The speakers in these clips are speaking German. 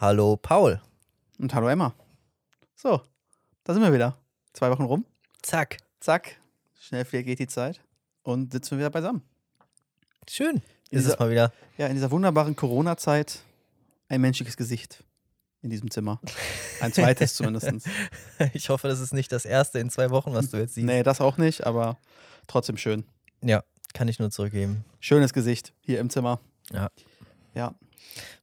Hallo Paul. Und hallo Emma. So, da sind wir wieder. Zwei Wochen rum. Zack. Zack. Schnell geht die Zeit. Und sitzen wir wieder beisammen. Schön. In Ist es dieser- mal wieder. Ja, in dieser wunderbaren Corona-Zeit ein menschliches Gesicht in diesem Zimmer. Ein zweites zumindest. Ich hoffe, das ist nicht das erste in zwei Wochen, was du jetzt siehst. Nee, das auch nicht, aber trotzdem schön. Ja, kann ich nur zurückgeben. Schönes Gesicht hier im Zimmer. Ja. Ja.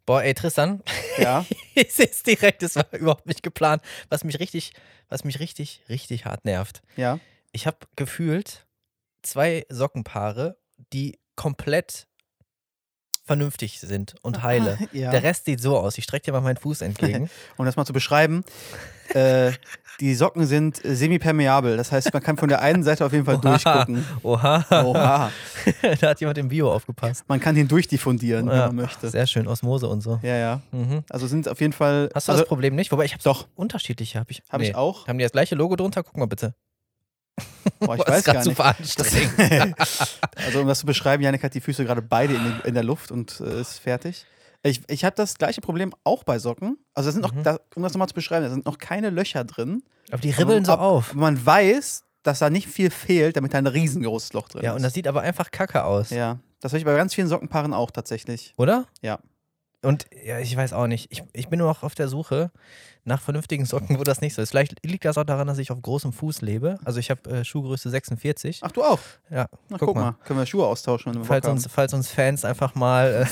Boah, ey, Tristan, Ja. ich sehe es direkt, das war überhaupt nicht geplant. Was mich richtig, was mich richtig, richtig hart nervt. Ja. Ich habe gefühlt zwei Sockenpaare, die komplett vernünftig sind und heile. ja. Der Rest sieht so aus. Ich strecke dir mal meinen Fuß entgegen. Um das mal zu beschreiben, äh, die Socken sind semipermeabel. Das heißt, man kann von der einen Seite auf jeden Fall durchgucken. Oha. Oha. da hat jemand im Bio aufgepasst. Man kann den durchdiffundieren, wenn Ja, man möchte. Sehr schön, Osmose und so. Ja, ja. Mhm. Also sind auf jeden Fall. Hast du also, das Problem nicht? Wobei ich habe Doch. unterschiedliche. Habe ich, Habe ich auch. Haben die das gleiche Logo drunter? Guck mal bitte. Boah, ich Boah, weiß gar nicht. super anstrengend. also um das zu beschreiben, Janik hat die Füße gerade beide in, den- in der Luft und äh, ist fertig. Ich, ich habe das gleiche Problem auch bei Socken. Also da sind noch, Mhm. da, um das nochmal zu beschreiben, da sind noch keine Löcher drin. Aber die ribbeln so Aber auf. Man weiß, dass da nicht viel fehlt, damit da ein riesengroßes Loch drin Ja, ist. und das sieht aber einfach kacke aus. ja, das habe ich bei ganz vielen Sockenpaaren auch tatsächlich. Oder? Ja. Und ja, ich weiß auch nicht. Ich, ich bin nur noch auf der Suche nach vernünftigen Socken, wo das nicht so ist. Vielleicht liegt das auch daran, dass ich auf großem Fuß lebe. Also ich habe äh, Schuhgröße 46. Ach, du auch? Ja, Na, guck, guck, mal. Können wir Schuhe austauschen? wenn wir Falls uns, falls uns Fans einfach mal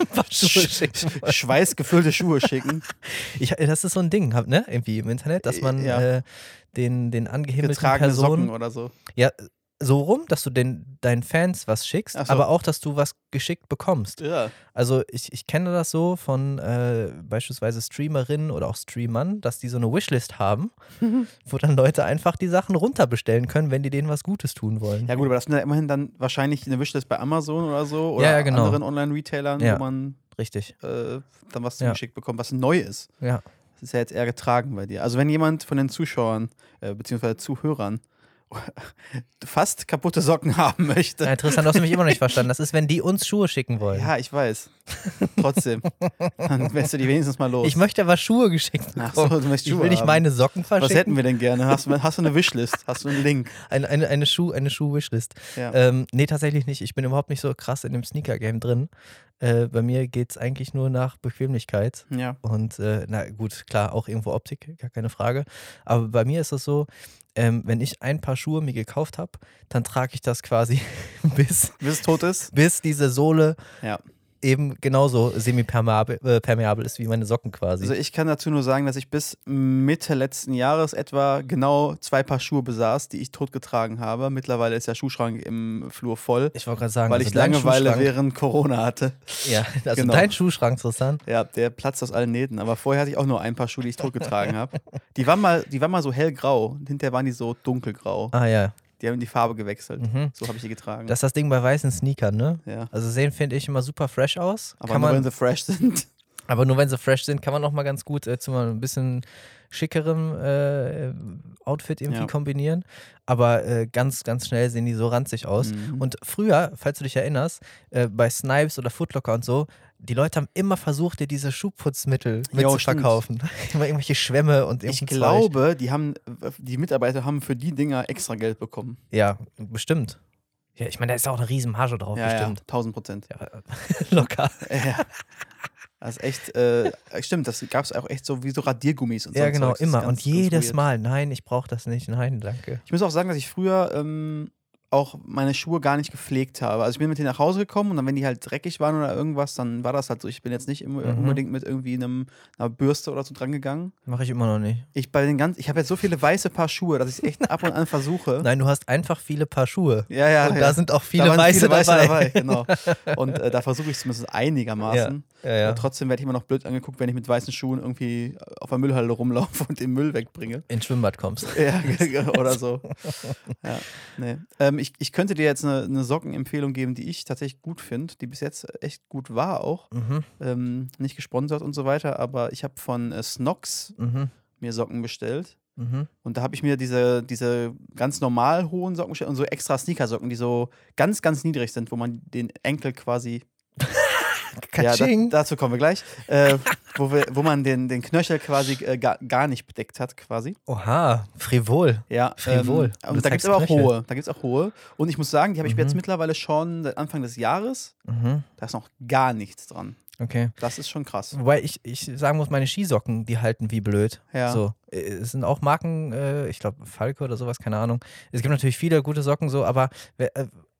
äh, ein Schuhe schicken. Schweißgefüllte Schuhe schicken. Ich, das ist so ein Ding, hab- ne? Irgendwie im Internet, dass man Ja. äh, den, den angehimmelten Getragene Personen Socken oder so. Ja, so rum, dass du den, deinen Fans was schickst, so. aber auch, dass du was geschickt bekommst. Ja. Also ich, ich kenne das so von äh, beispielsweise Streamerinnen oder auch Streamern, dass die so eine Wishlist haben, wo dann Leute einfach die Sachen runterbestellen können, wenn die denen was Gutes tun wollen. Ja gut, aber das sind ja immerhin dann wahrscheinlich eine Wishlist bei Amazon oder so oder Ja, ja, genau. anderen Online-Retailern, wo man Richtig. äh, dann was Ja. zugeschickt bekommt, was neu ist. Ja. Das ist ja jetzt eher getragen bei dir. Also wenn jemand von den Zuschauern äh, beziehungsweise Zuhörern fast kaputte Socken haben möchte. ja. Tristan, du hast mich immer noch nicht verstanden. Das ist, wenn die uns Schuhe schicken wollen. Ja, ich weiß. Trotzdem. Dann wärst du die wenigstens mal los. Ich möchte aber Schuhe geschickt Ach bekommen. so, du möchtest ich Schuhe will nicht haben. meine Socken Was verschicken. hätten wir denn gerne? Hast, du- hast du eine Wishlist? Hast du einen Link? Eine, eine, eine Schuh, eine Schuh-Wishlist. Ja. Ähm, nee, tatsächlich nicht. Ich bin überhaupt nicht so krass in dem Sneaker-Game drin. Äh, bei mir geht es eigentlich nur nach Bequemlichkeit. ja. Und äh, na gut, klar, auch irgendwo Optik, gar keine Frage. Aber bei mir ist es so, ähm, wenn ich ein paar Schuhe mir gekauft habe, dann trage ich das quasi bis, Bis es tot ist? bis diese Sohle Ja. Eben genauso semi-permeabel äh, permeabel ist wie meine Socken quasi. Also ich kann dazu nur sagen, dass ich bis Mitte letzten Jahres etwa genau zwei Paar Schuhe besaß, die ich tot getragen habe. Mittlerweile ist der Schuhschrank im Flur voll, ich wollte gerade sagen, weil also ich Langeweile während Corona hatte. Ja, also Genau. dein Schuhschrank, Tristan. Ja, der platzt aus allen Nähten. Aber vorher hatte ich auch nur ein paar Schuhe, die ich tot getragen habe. Die waren mal, die waren mal so hellgrau. Hinterher waren die so dunkelgrau. Ah ja. Die haben die Farbe gewechselt. Mhm. So habe ich die getragen. Das ist das Ding bei weißen Sneakern, ne? ja. Also sehen, finde ich, immer super fresh aus. Aber kann nur man, wenn sie fresh sind. Aber nur wenn sie fresh sind, kann man noch mal ganz gut äh, zu mal ein bisschen schickerem äh, Outfit irgendwie Ja. kombinieren. Aber äh, ganz, ganz schnell sehen die so ranzig aus. Mhm. Und früher, falls du dich erinnerst, äh, bei Snipes oder Footlocker und so, die Leute haben immer versucht, dir diese Schuhputzmittel mitzuverkaufen. immer irgendwelche Schwämme und Ich glaube, die haben, die Mitarbeiter haben für die Dinger extra Geld bekommen. Zeug. Ja, bestimmt. Ja, ich meine, da ist auch eine riesen Marge drauf, ja, ja, bestimmt. 1000 Prozent. Ja. locker. Ja. Das ist echt, äh, stimmt, das gab es auch echt so wie so Radiergummis und so. Ja, genau, Zeugs. Immer. ganz- und jedes. Mal, nein, ich brauche das nicht, nein, danke. Ich muss auch sagen, dass ich früher ähm, auch meine Schuhe gar nicht gepflegt habe. Also ich bin mit denen nach Hause gekommen und dann, wenn die halt dreckig waren oder irgendwas, dann war das halt so. Ich bin jetzt nicht immer, Mhm. unbedingt mit irgendwie einem, einer Bürste oder so dran gegangen. Mache ich immer noch nicht. Ich bei den ganz, ich habe jetzt so viele weiße Paar Schuhe, dass ich es echt ab und an versuche. Nein, du hast einfach viele Paar Schuhe. Ja, ja. und ja. da sind auch viele, weiße, viele weiße dabei. dabei. Genau. Und äh, da versuche ich es zumindest einigermaßen. Ja, ja. Aber trotzdem werde ich immer noch blöd angeguckt, wenn ich mit weißen Schuhen irgendwie auf der Müllhalde rumlaufe und den Müll wegbringe. Ins Schwimmbad kommst. Ja, oder so. Ja, nee. ähm, ich, ich könnte dir jetzt eine, eine Sockenempfehlung geben, die ich tatsächlich gut finde, die bis jetzt echt gut war auch. Mhm, Ähm, nicht gesponsert und so weiter, aber ich habe von äh, Snox mhm, mir Socken bestellt. mhm. Und da habe ich mir diese, diese ganz normal hohen Socken bestellt und so extra Sneakersocken, die so ganz, ganz niedrig sind, wo man den Enkel quasi Ja, da, Katsching. dazu kommen wir gleich. Äh, wo, wir, wo man den, den Knöchel quasi äh, gar, gar nicht bedeckt hat, quasi. Oha, frivol. Ja, Frivol. Ähm, und da gibt es aber auch Knöchel. hohe. Da gibt es auch hohe. Und ich muss sagen, die habe ich Mhm. jetzt mittlerweile schon seit Anfang des Jahres. Mhm. Da ist noch gar nichts dran. Okay. Das ist schon krass. Wobei ich, ich sagen muss, meine Skisocken, die halten wie blöd. Ja. So. Äh, Es sind auch Marken, äh, ich glaube Falke oder sowas, keine Ahnung. Es gibt natürlich viele gute Socken so, aber äh,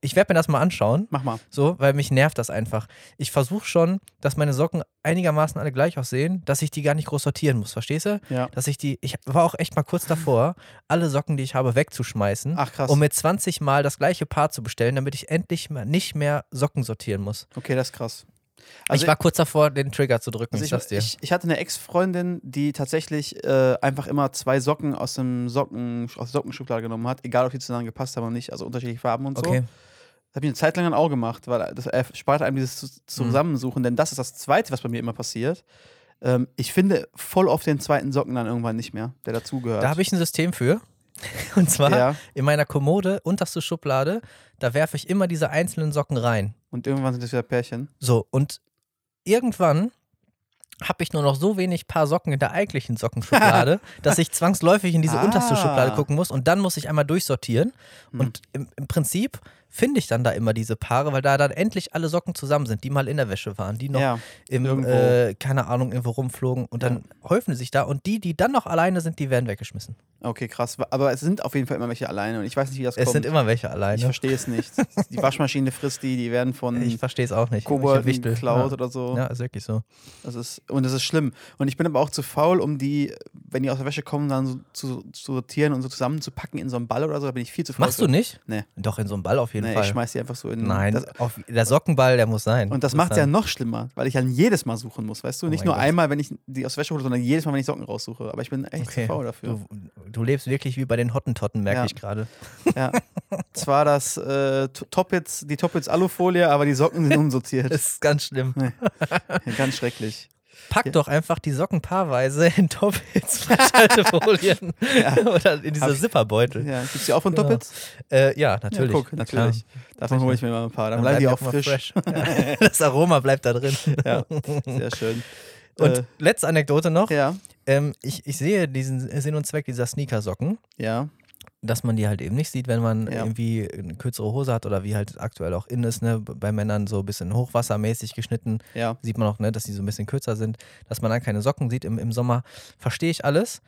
ich werde mir das mal anschauen. Mach mal. So, weil mich nervt das einfach. Ich versuche schon, dass meine Socken einigermaßen alle gleich aussehen, dass ich die gar nicht groß sortieren muss, verstehst du? Ja. Dass ich die, ich war auch echt mal kurz davor, alle Socken, die ich habe, wegzuschmeißen, Ach krass. um mir 20 Mal das gleiche Paar zu bestellen, damit ich endlich mal nicht mehr Socken sortieren muss. okay, das ist krass. ich war kurz davor, den Trigger zu drücken, Also ich. Ich, ich hatte eine Ex-Freundin, die tatsächlich äh, einfach immer zwei Socken aus dem Socken, aus der Sockenschublade genommen hat, egal ob die zusammen gepasst haben oder nicht, also unterschiedliche Farben und so. okay. Das habe ich eine Zeit lang dann auch gemacht, weil das erspart einem dieses Mhm. Zusammensuchen, denn das ist das Zweite, was bei mir immer passiert. Ähm, ich finde voll auf den zweiten Socken dann irgendwann nicht mehr, der dazugehört. Da habe ich ein System für. Und zwar Ja, in meiner Kommode, unterste Schublade, da werfe ich immer diese einzelnen Socken rein. und irgendwann sind das wieder Pärchen. So, und irgendwann habe ich nur noch so wenig Paar Socken in der eigentlichen Sockenschublade, dass ich zwangsläufig in diese unterste Ah. Schublade gucken muss und dann muss ich einmal durchsortieren. Hm. Und im, im Prinzip finde ich dann da immer diese Paare, weil da dann endlich alle Socken zusammen sind, die mal in der Wäsche waren, die noch Ja, im, äh, keine Ahnung, irgendwo rumflogen und dann häufen die sich da und die, die dann noch alleine sind, die werden weggeschmissen. okay, krass. Aber es sind auf jeden Fall immer welche alleine und ich weiß nicht, wie das Es kommt. sind immer welche ich alleine. verstehe es nicht. Die Waschmaschine frisst die, die werden von Ich verstehe es auch nicht. Ich Wichtel. geklaut ja. oder so. ja, ist wirklich so. Das ist, und das ist schlimm. Und ich bin aber auch zu faul, um die, wenn die aus der Wäsche kommen, dann so zu, zu sortieren und so zusammenzupacken in so einen Ball oder so. Da bin ich viel zu faul. Machst für. du nicht? Nee. Doch, in so einem Ball auf jeden Nee, Fall. ich schmeiß die einfach so in. Nein, Das, auf, der Sockenball, der muss sein. und das macht es ja noch schlimmer, weil ich dann jedes Mal suchen muss, weißt du? Oh Nicht nur Gott. einmal, wenn ich die aus der Wäsche hole, sondern jedes Mal, wenn ich Socken raussuche. Aber ich bin echt Okay. zu faul dafür. Du, du lebst wirklich wie bei den Hottentotten, merke Ja. ich gerade. Ja. Zwar das äh, T- Toppits, die Toppits Alufolie, aber die Socken sind unsortiert. Das ist ganz schlimm. Ganz schrecklich. Pack Ja. doch einfach die Socken paarweise in Top-Hits Frischhaltefolien oder in diese Zipperbeutel. Ja, gibt's die auch von Genau. Toppits? Äh, ja, natürlich. Ja, guck, natürlich. Davon hole ich mir mal ein paar. Dann, Dann bleiben die auch frisch. Ja. Das Aroma bleibt da drin. Ja, sehr schön. Und Äh, letzte Anekdote noch. ja, Ähm, ich, ich sehe diesen Sinn und Zweck dieser Sneakersocken, ja, dass man die halt eben nicht sieht, wenn man Ja. irgendwie eine kürzere Hose hat oder wie halt aktuell auch in ist, ne? bei Männern so ein bisschen hochwassermäßig geschnitten. ja. sieht man auch, ne, dass die so ein bisschen kürzer sind, dass man dann keine Socken sieht im, im Sommer. Verstehe ich alles.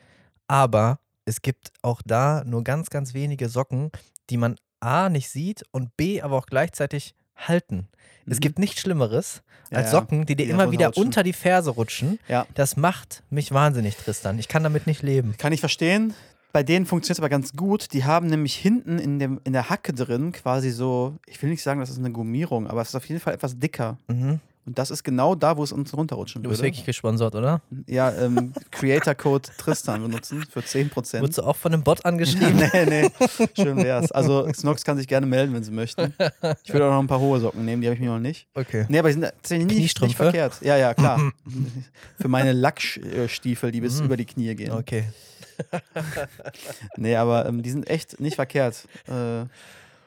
Aber es gibt auch da nur ganz, ganz wenige Socken, die man A nicht sieht und B aber auch gleichzeitig halten. Es Mhm. gibt nichts Schlimmeres als ja. Socken, die dir Die immer wieder rutschen. unter die Ferse rutschen. Ja. Das macht mich wahnsinnig, Tristan. Ich kann damit nicht leben. Kann ich verstehen. Bei denen funktioniert es aber ganz gut. Die haben nämlich hinten in, dem, in der Hacke drin quasi so, ich will nicht sagen, das ist eine Gummierung, aber es ist auf jeden Fall etwas dicker. Mhm. Und das ist genau da, wo es uns runterrutschen Du bist würde. wirklich gesponsert, oder? Ja, ähm, Creator Code Tristan benutzen für 10%. Wurdest du auch von einem Bot angeschrieben? nee, nee, schön wär's. Also Snox kann sich gerne melden, wenn sie möchten. Ich würde auch noch ein paar hohe Socken nehmen, die habe ich mir noch nicht. Okay. Nee, aber die sind tatsächlich nicht, nicht verkehrt. Ja, ja, klar. Für meine Lackstiefel, die bis Mhm. über die Knie gehen. Okay. Nee, aber ähm, die sind echt nicht verkehrt äh,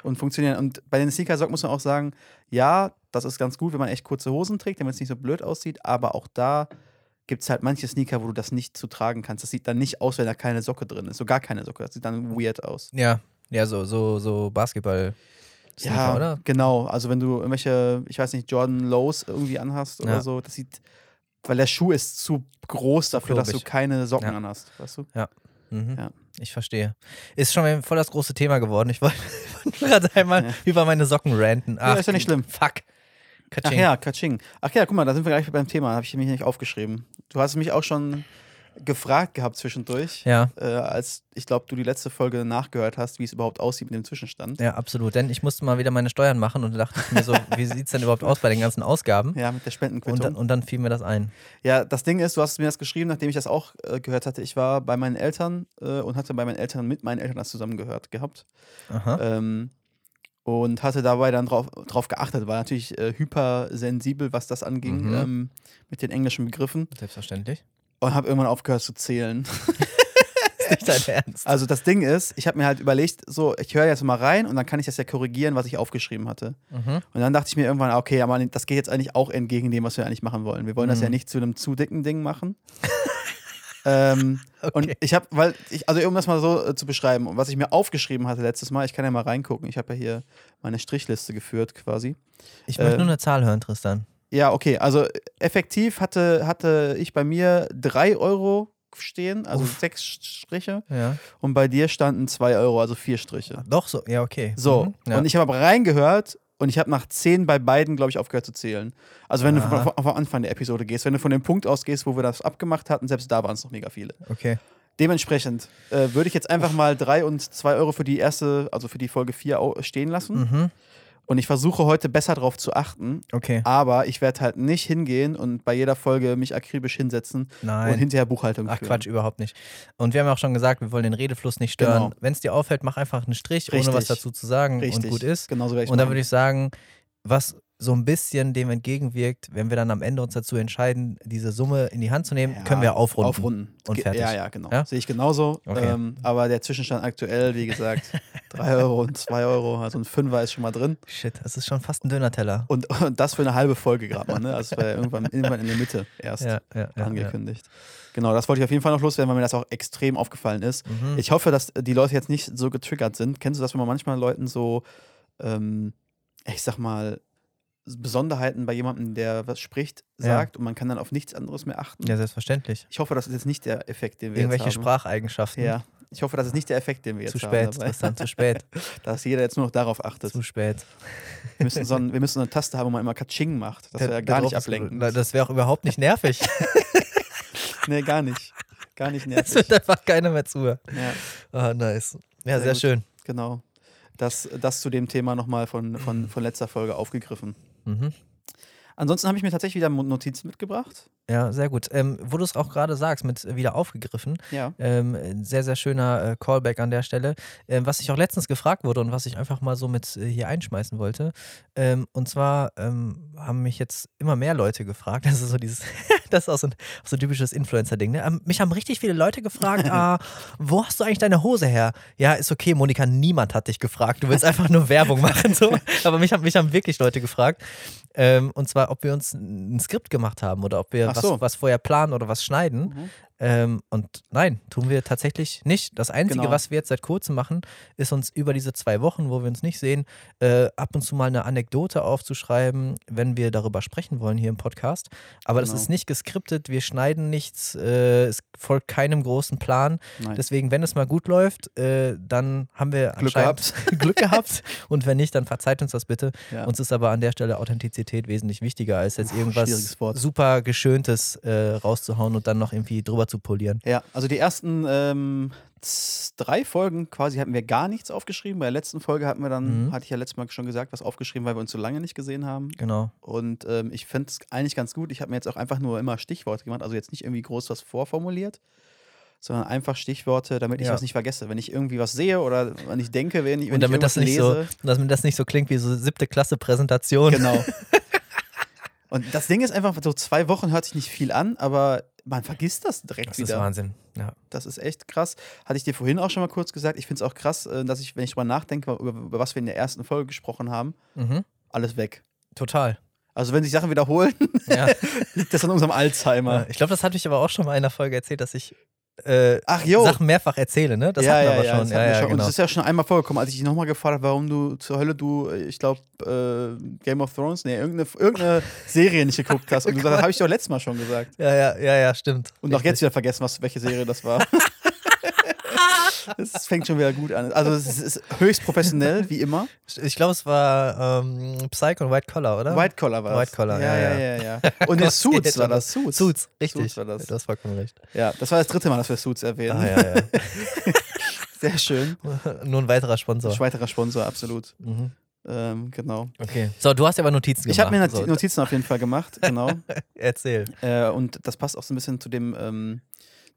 und funktionieren. Und bei den Sneaker-Socken muss man auch sagen, ja, das ist ganz gut, wenn man echt kurze Hosen trägt, damit es nicht so blöd aussieht, aber auch da gibt es halt manche Sneaker, wo du das nicht zu tragen kannst. Das sieht dann nicht aus, wenn da keine Socke drin ist. So gar keine Socke. Das sieht dann weird aus. Ja, ja, so, so, so Basketball. ja, oder? genau. Also wenn du irgendwelche, ich weiß nicht, Jordan Lows irgendwie anhast oder Ja. so, das sieht, weil der Schuh ist zu groß dafür, dass du klobig. keine Socken Ja. anhast, weißt du? Mhm. Ja. Ich verstehe. Ist schon voll das große Thema geworden. Ich wollte gerade einmal Ja. über meine Socken ranten. Ach, ist ja nicht schlimm. Fuck. Ach Katsching. ja, Katsching. Ach ja, guck mal, da sind wir gleich beim Thema. Habe ich mich nicht aufgeschrieben. Du hast mich auch schon gefragt gehabt zwischendurch, Ja, äh, als ich glaube, du die letzte Folge nachgehört hast, wie es überhaupt aussieht mit dem Zwischenstand. ja, absolut. Denn ich musste mal wieder meine Steuern machen und da dachte ich mir so, wie sieht es denn überhaupt aus bei den ganzen Ausgaben? Ja, mit der Und Spendenquittung. dann, und dann fiel mir das ein. ja, das Ding ist, du hast mir das geschrieben, nachdem ich das auch äh, gehört hatte. Ich war bei meinen Eltern äh, und hatte bei meinen Eltern mit meinen Eltern das zusammen gehört gehabt. Aha. Ähm, und hatte dabei dann drauf, drauf geachtet, war natürlich äh, hypersensibel, was das anging, Mhm. ähm, mit den englischen Begriffen. Selbstverständlich. Und habe irgendwann aufgehört zu zählen. nicht dein Ernst. Also das Ding ist, ich habe mir halt überlegt, so, ich höre jetzt mal rein und dann kann ich das ja korrigieren, was ich aufgeschrieben hatte. Mhm. Und dann dachte ich mir irgendwann, okay, aber das geht jetzt eigentlich auch entgegen dem, was wir eigentlich machen wollen. Wir wollen das ja Mhm. nicht zu einem zu dicken Ding machen. ähm, Und Okay. ich habe, weil, ich, also um das mal so äh, zu beschreiben, was ich mir aufgeschrieben hatte letztes Mal, ich kann ja mal reingucken. Ich habe ja hier meine Strichliste geführt quasi. Ich möchte äh, nur eine Zahl hören, Tristan. Ja, okay, also effektiv hatte, hatte ich bei mir 3 Euro stehen, also Uff. sechs Striche. Ja. Und bei dir standen 2 Euro, also vier Striche. Doch, so, ja, okay. So, Mhm. Ja. und ich habe reingehört und ich habe nach 10 bei beiden, glaube ich, aufgehört zu zählen. Also wenn du Aha. von, von Anfang der Episode gehst, wenn du von dem Punkt ausgehst, wo wir das abgemacht hatten, selbst da waren es noch mega viele. okay. Dementsprechend äh, würde ich jetzt einfach mal 3 und 2 Euro für die erste, also für die Folge 4 stehen lassen. Mhm. Und ich versuche heute besser drauf zu achten. Okay. Aber ich werde halt nicht hingehen und bei jeder Folge mich akribisch hinsetzen und Nein. hinterher Buchhaltung Ach führen. Quatsch, überhaupt nicht. Und wir haben ja auch schon gesagt, wir wollen den Redefluss nicht stören. Genau. Wenn es dir auffällt, mach einfach einen Strich, Richtig. ohne was dazu zu sagen Richtig. und gut ist. Genauso werde ich Und dann würde ich sagen, was so ein bisschen dem entgegenwirkt, wenn wir dann am Ende uns dazu entscheiden, diese Summe in die Hand zu nehmen, Ja, können wir aufrunden. Aufrunden. Und fertig. Ja, ja, genau. Ja? Sehe ich genauso. Okay. Ähm, aber der Zwischenstand aktuell, wie gesagt, 3 Euro und 2 Euro, also ein Fünfer ist schon mal drin. Shit, das ist schon fast ein Döner-Teller. Und, und das für eine halbe Folge gerade mal, ne? Also war ja irgendwann, irgendwann in der Mitte erst ja. angekündigt. Genau, das wollte ich auf jeden Fall noch loswerden, weil mir das auch extrem aufgefallen ist. Mhm. Ich hoffe, dass die Leute jetzt nicht so getriggert sind. Kennst du das, wenn man manchmal Leuten so, ähm, ich sag mal, Besonderheiten bei jemandem, der was spricht, Ja. sagt und man kann dann auf nichts anderes mehr achten? ja, selbstverständlich. Ich hoffe, das ist jetzt nicht der Effekt, den wir Irgendwelche jetzt haben. Spracheigenschaften. Ja, ich hoffe, das ist nicht der Effekt, den wir jetzt Zu haben. spät, dabei. Tristan, zu spät. Dass jeder jetzt nur noch darauf achtet. zu spät. Wir müssen, so ein, wir müssen so eine Taste haben, wo man immer Katsching macht. Das wäre Da- gar nicht ist- ablenkend. Na, Das wäre auch überhaupt nicht nervig. nee, gar nicht. Gar nicht Es nervig. wird einfach keiner mehr zuhören. Ja, Ah, nice. Ja, Sehr sehr, schön. genau. Das, das zu dem Thema nochmal von, von, von letzter Folge aufgegriffen. Mhm. Ansonsten habe ich mir tatsächlich wieder Notizen mitgebracht. Ja, sehr gut. Ähm, wo du es auch gerade sagst, mit äh, wieder aufgegriffen, Ja. ähm, ein sehr, sehr schöner äh, Callback an der Stelle. Ähm, was ich auch letztens gefragt wurde und was ich einfach mal so mit äh, hier einschmeißen wollte. Ähm, und zwar ähm, haben mich jetzt immer mehr Leute gefragt, das ist so dieses, das ist auch so ein, auch so ein typisches Influencer-Ding. Ne? Ähm, mich haben richtig viele Leute gefragt, ah, wo hast du eigentlich deine Hose her? Ja, ist okay, Monika, niemand hat dich gefragt. Du willst einfach nur Werbung machen. So. Aber mich haben, mich haben wirklich Leute gefragt. Und zwar, ob wir uns ein Skript gemacht haben oder ob wir Ach was, so. was vorher planen oder was schneiden. Mhm. Ähm, und nein, tun wir tatsächlich nicht. Das Einzige, Genau. was wir jetzt seit kurzem machen, ist uns über diese zwei Wochen, wo wir uns nicht sehen, äh, ab und zu mal eine Anekdote aufzuschreiben, wenn wir darüber sprechen wollen hier im Podcast. Aber das Genau. ist nicht geskriptet, wir schneiden nichts, äh, es folgt keinem großen Plan. Nein. Deswegen, wenn es mal gut läuft, äh, dann haben wir Glück anscheinend Glück gehabt. Und wenn nicht, dann verzeiht uns das bitte. Ja. Uns ist aber an der Stelle Authentizität wesentlich wichtiger, als jetzt irgendwas super Geschöntes äh, rauszuhauen und dann noch irgendwie drüber zu polieren. Ja, also die ersten ähm, drei Folgen quasi hatten wir gar nichts aufgeschrieben. Bei der letzten Folge hatten wir dann, Mhm. hatte ich ja letztes Mal schon gesagt, was aufgeschrieben, weil wir uns so lange nicht gesehen haben. Genau. Und ähm, ich finde es eigentlich ganz gut. Ich habe mir jetzt auch einfach nur immer Stichworte gemacht, also jetzt nicht irgendwie groß was vorformuliert, sondern einfach Stichworte, damit ich Ja. was nicht vergesse. Wenn ich irgendwie was sehe oder wenn ich denke, wenn ich, wenn Und damit ich das, nicht so, lese. damit das nicht so klingt wie so siebte Klasse Präsentation. Genau. Und das Ding ist einfach, so zwei Wochen hört sich nicht viel an, aber man vergisst das direkt Das wieder. ist Wahnsinn. Ja. Das ist echt krass. Hatte ich dir vorhin auch schon mal kurz gesagt. Ich finde es auch krass, äh, dass ich, wenn ich drüber nachdenke, über, über was wir in der ersten Folge gesprochen haben, Mhm. alles weg. Total. Also wenn sich Sachen wiederholen, Ja. liegt das an unserem Alzheimer. ich glaube, das hatte ich aber auch schon mal in einer Folge erzählt, dass ich äh, Ach jo. Sachen mehrfach erzähle, ne? Das ja, hatten wir ja, aber ja, schon. das Ja, ja, schon. Und genau. es ist ja schon einmal vorgekommen, als ich dich nochmal gefragt habe, warum du zur Hölle du, ich glaube, äh, Game of Thrones, nee, irgendeine, irgendeine Serie nicht geguckt hast. Und du gesagt hast, habe ich doch letztes Mal schon gesagt. Ja, ja, ja, ja, stimmt. Und auch jetzt wieder vergessen, was, welche Serie das war. Es fängt schon wieder gut an. Also es ist höchst professionell, wie immer. Ich glaube, es war ähm, Psych und White Collar, oder? White Collar war das. White Collar, ja, ja, ja, ja. ja. Und der Suits war das. Suits. Suits, richtig. Suits war das. Du hast vollkommen recht. Ja, das war das dritte Mal, dass wir Suits erwähnen. Ah, ja, ja. Sehr schön. Nur ein weiterer Sponsor. Weiterer Sponsor, absolut. Mhm. Ähm, genau. Okay. So, du hast ja aber Notizen gemacht. Ich habe mir Not- so, Notizen auf jeden Fall gemacht, genau. Erzähl. äh, und das passt auch so ein bisschen zu dem, ähm,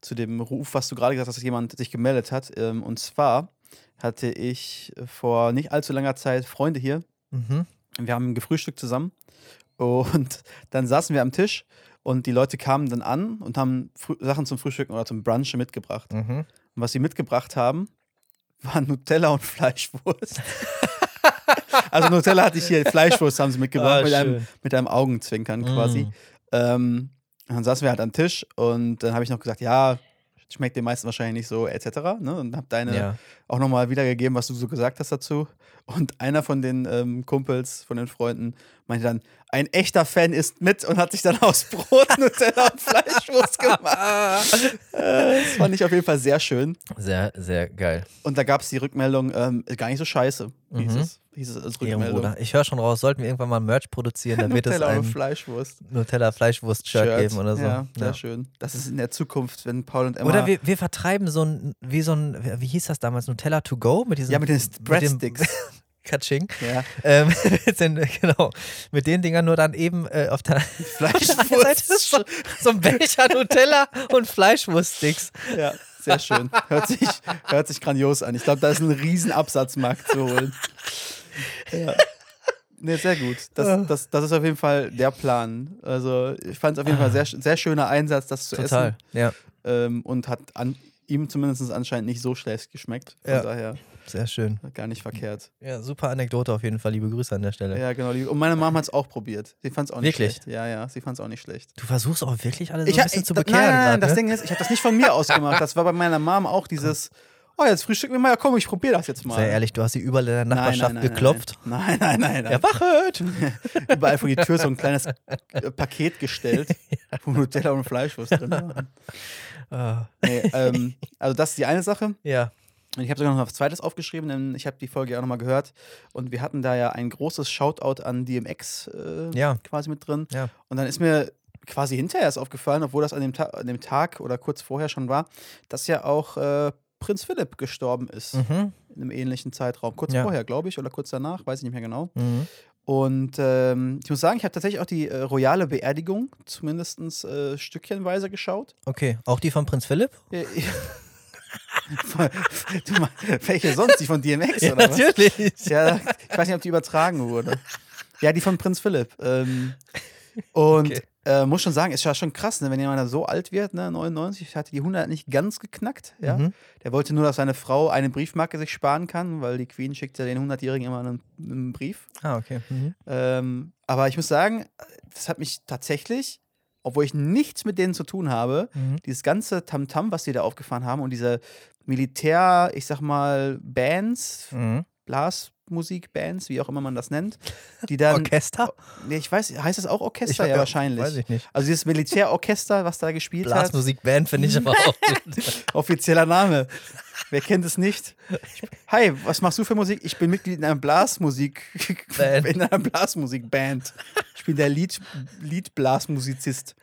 zu dem Ruf, was du gerade gesagt hast, dass jemand sich gemeldet hat. Ähm, und zwar hatte ich vor nicht allzu langer Zeit Freunde hier. Mhm. Wir haben gefrühstückt zusammen und dann saßen wir am Tisch und die Leute kamen dann an und haben Frü Sachen zum Frühstücken oder zum Brunchen mitgebracht. Mhm. Und was sie mitgebracht haben, waren Nutella und Fleischwurst. also Nutella hatte ich hier, Fleischwurst haben sie mitgebracht, Ah, mit, einem, mit einem Augenzwinkern quasi. Mm. Ähm, dann saßen wir halt am Tisch und dann habe ich noch gesagt, ja, schmeckt den meisten wahrscheinlich nicht so, etc. Ne? Und habe deine Ja. auch nochmal wiedergegeben, was du so gesagt hast dazu. Und einer von den ähm, Kumpels, von den Freunden, meinte dann, ein echter Fan isst mit und hat sich dann aus Brot, Nutella und Fleischwurst gemacht. Äh, das fand ich auf jeden Fall sehr schön. Sehr, sehr geil. Und da gab es die Rückmeldung, ähm, gar nicht so scheiße, hieß Mhm. es. Hieß es als Rückmeldung. Ich höre schon raus, sollten wir irgendwann mal Merch produzieren, dann wird es Nutella und ein Fleischwurst. Nutella-Fleischwurst-Shirt Shirt. geben oder so. Ja, sehr Ja. schön. Das ist in der Zukunft, wenn Paul und Emma. Oder wir, wir vertreiben so ein, wie so ein, wie hieß das damals, Nutella to go? Mit diesen, ja, mit den Breadsticks. Katsching. ja. Ähm, mit den, genau. Mit den Dingern nur dann eben äh, auf der anderen Seite so, Fleischwurst. so ein Becher Nutella und Fleischwurststicks. Ja, sehr schön. Hört sich, hört sich grandios an. Ich glaube, da ist ein riesen Absatzmarkt zu holen. Ja. Nee, sehr gut. Das, das, das ist auf jeden Fall der Plan. Also, ich fand es auf jeden Fall sehr, sehr schöner Einsatz, das zu Total. essen. Ja, Ähm, und hat an, ihm zumindest anscheinend nicht so schlecht geschmeckt. Von Ja. daher sehr schön. gar nicht verkehrt. Ja, super Anekdote auf jeden Fall. Liebe Grüße an der Stelle. Ja, genau. Und meine Mama hat es auch probiert. Sie fand es auch nicht Wirklich? schlecht. Ja, ja, sie fand es auch nicht schlecht. Du versuchst auch wirklich alle so Ich ein hab- bisschen ich- zu bekehren Nein, nein, nein, gerade, das ne? Ding ist, ich habe das nicht von mir ausgemacht. Das war bei meiner Mom auch dieses, oh, jetzt frühstücken wir mal, ja komm, ich probiere das jetzt mal. Sehr ehrlich, du hast sie überall in der Nein, Nachbarschaft nein, nein, geklopft. Nein, nein, nein, nein. Erwachet! Überall vor die Tür so ein kleines äh, Paket gestellt, wo Nutella und Fleischwurst drin waren. Ah, Nee, ähm, also das ist die eine Sache. ja, ich habe sogar noch was Zweites aufgeschrieben, denn ich habe die Folge ja auch nochmal gehört. Und wir hatten da ja ein großes Shoutout an DMX äh, Ja. quasi mit drin. Ja. Und dann ist mir quasi hinterher erst aufgefallen, obwohl das an dem, Ta an dem Tag oder kurz vorher schon war, dass ja auch äh, Prinz Philipp gestorben ist. mhm. In einem ähnlichen Zeitraum. Kurz Ja. vorher, glaube ich, oder kurz danach, weiß ich nicht mehr genau. Mhm. Und ähm, ich muss sagen, ich habe tatsächlich auch die äh, royale Beerdigung zumindest äh, stückchenweise geschaut. Okay, auch die von Prinz Philipp? Äh, du, welche sonst? Die von DMX oder was? natürlich. Ja, ich weiß nicht, ob die übertragen wurde. Ja, die von Prinz Philipp. Ähm, und Okay. äh, muss schon sagen, ist ja schon krass, ne? wenn jemand so alt wird, ne? 99, hatte die 100 nicht ganz geknackt. Ja? Mhm. Der wollte nur, dass seine Frau eine Briefmarke sich sparen kann, weil die Queen schickt ja den 100-Jährigen immer einen, einen Brief. Ah, okay. Mhm. Ähm, aber ich muss sagen, das hat mich tatsächlich, obwohl ich nichts mit denen zu tun habe, Mhm. dieses ganze Tamtam, was die da aufgefahren haben und diese Militär, ich sag mal, Bands, Mhm. Blasmusikbands, wie auch immer man das nennt, die dann. Orchester? Nee, ich weiß, heißt das auch Orchester? Ich hab- ja, wahrscheinlich. Weiß ich nicht. Also dieses Militärorchester, was da gespielt hat. Blasmusikband finde ich aber auch gut. Offizieller Name. Wer kennt es nicht? Hi, was machst du für Musik? Ich bin Mitglied in einer Blasmusik Band. in einer Blasmusikband. Ich bin der Lied, Liedblasmusizist.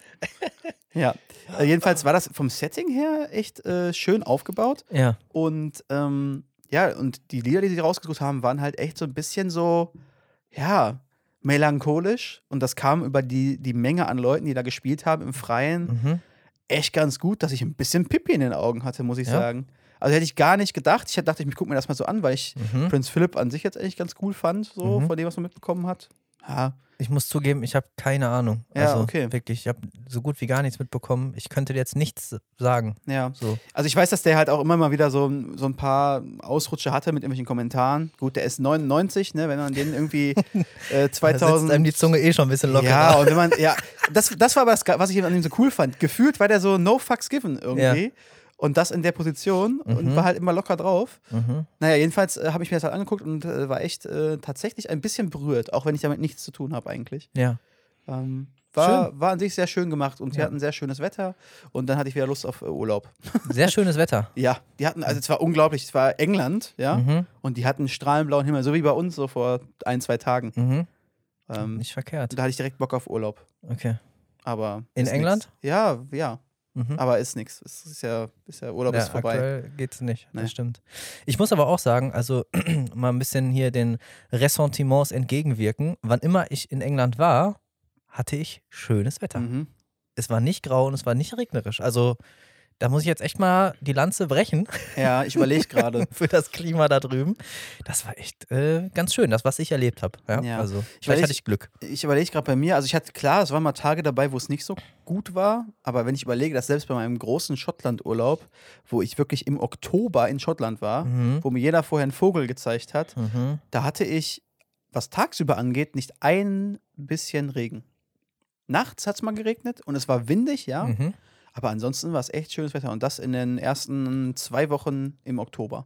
Ja. Äh, jedenfalls war das vom Setting her echt äh, schön aufgebaut. Ja. Und ähm, ja, und die Lieder, die sie rausgesucht haben, waren halt echt so ein bisschen so, ja, melancholisch. Und das kam über die, die Menge an Leuten, die da gespielt haben im Freien, Mhm. echt ganz gut, dass ich ein bisschen Pipi in den Augen hatte, muss ich Ja. sagen. Also hätte ich gar nicht gedacht. Ich dachte, ich gucke mir das mal so an, weil ich Mhm. Prinz Philipp an sich jetzt eigentlich ganz cool fand, so Mhm. von dem, was man mitbekommen hat. Ja, Ich muss zugeben, ich habe keine Ahnung. Ja, also okay. wirklich, ich habe so gut wie gar nichts mitbekommen. Ich könnte dir jetzt nichts sagen. ja. So. Also ich weiß, dass der halt auch immer mal wieder so, so ein paar Ausrutsche hatte mit irgendwelchen Kommentaren. Gut, der ist 99, ne, wenn man den irgendwie äh, Da sitzt 2000 einem die Zunge eh schon ein bisschen locker. Ja, und wenn man, ja, das, das war was, was ich an ihm so cool fand. Gefühlt war der so no fucks given irgendwie. Und das in der Position und Mhm. war halt immer locker drauf. Mhm. Naja, jedenfalls äh, habe ich mir das halt angeguckt und äh, war echt äh, tatsächlich ein bisschen berührt, auch wenn ich damit nichts zu tun habe eigentlich. Ja. Ähm, war, war an sich sehr schön gemacht und die Ja. hatten sehr schönes Wetter und dann hatte ich wieder Lust auf äh, Urlaub. Sehr schönes Wetter. Ja, die hatten, also es war unglaublich, es war England, ja, Mhm. und die hatten strahlenblauen Himmel, so wie bei uns so vor ein, zwei Tagen. Mhm. Ähm, Nicht verkehrt. da hatte ich direkt Bock auf Urlaub. Okay. Aber In England? Nix. Ja, ja. Mhm. Aber ist nichts. Es ist ja, ist ja Urlaub ja, ist vorbei. aktuell geht's nicht, Nee. das stimmt. Ich muss aber auch sagen, also mal ein bisschen hier den Ressentiments entgegenwirken. Wann immer ich in England war, hatte ich schönes Wetter. Mhm. Es war nicht grau und es war nicht regnerisch. Also da muss ich jetzt echt mal die Lanze brechen Ja, ich überlege gerade. für das Klima da drüben. Das war echt äh, ganz schön, das, was ich erlebt habe. Ja? Ja. Also, Ich vielleicht hatte ich Glück. Ich überlege gerade bei mir, also ich hatte klar, es waren mal Tage dabei, wo es nicht so gut war, aber wenn ich überlege, dass selbst bei meinem großen Schottland-Urlaub, wo ich wirklich im Oktober in Schottland war, Mhm. wo mir jeder vorher einen Vogel gezeigt hat, Mhm. da hatte ich, was tagsüber angeht, nicht ein bisschen Regen. Nachts hat es mal geregnet und es war windig, ja, Mhm. Aber ansonsten war es echt schönes Wetter und das in den ersten zwei Wochen im Oktober.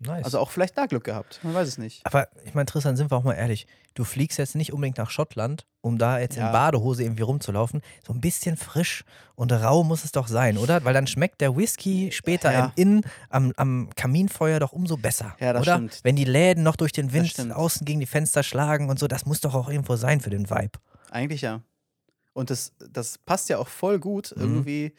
Nice. Also auch vielleicht da Glück gehabt, man weiß es nicht. Aber ich meine, Tristan, sind wir auch mal ehrlich. Du fliegst jetzt nicht unbedingt nach Schottland, um da jetzt Ja. in Badehose irgendwie rumzulaufen. So ein bisschen frisch und rau muss es doch sein, oder? Weil dann schmeckt der Whisky später Ja. im Innen am, am Kaminfeuer doch umso besser. Ja, das oder? stimmt. Wenn die Läden noch durch den Wind außen gegen die Fenster schlagen und so, das muss doch auch irgendwo sein für den Vibe. Eigentlich ja. Und das, das passt ja auch voll gut. Mhm. Irgendwie,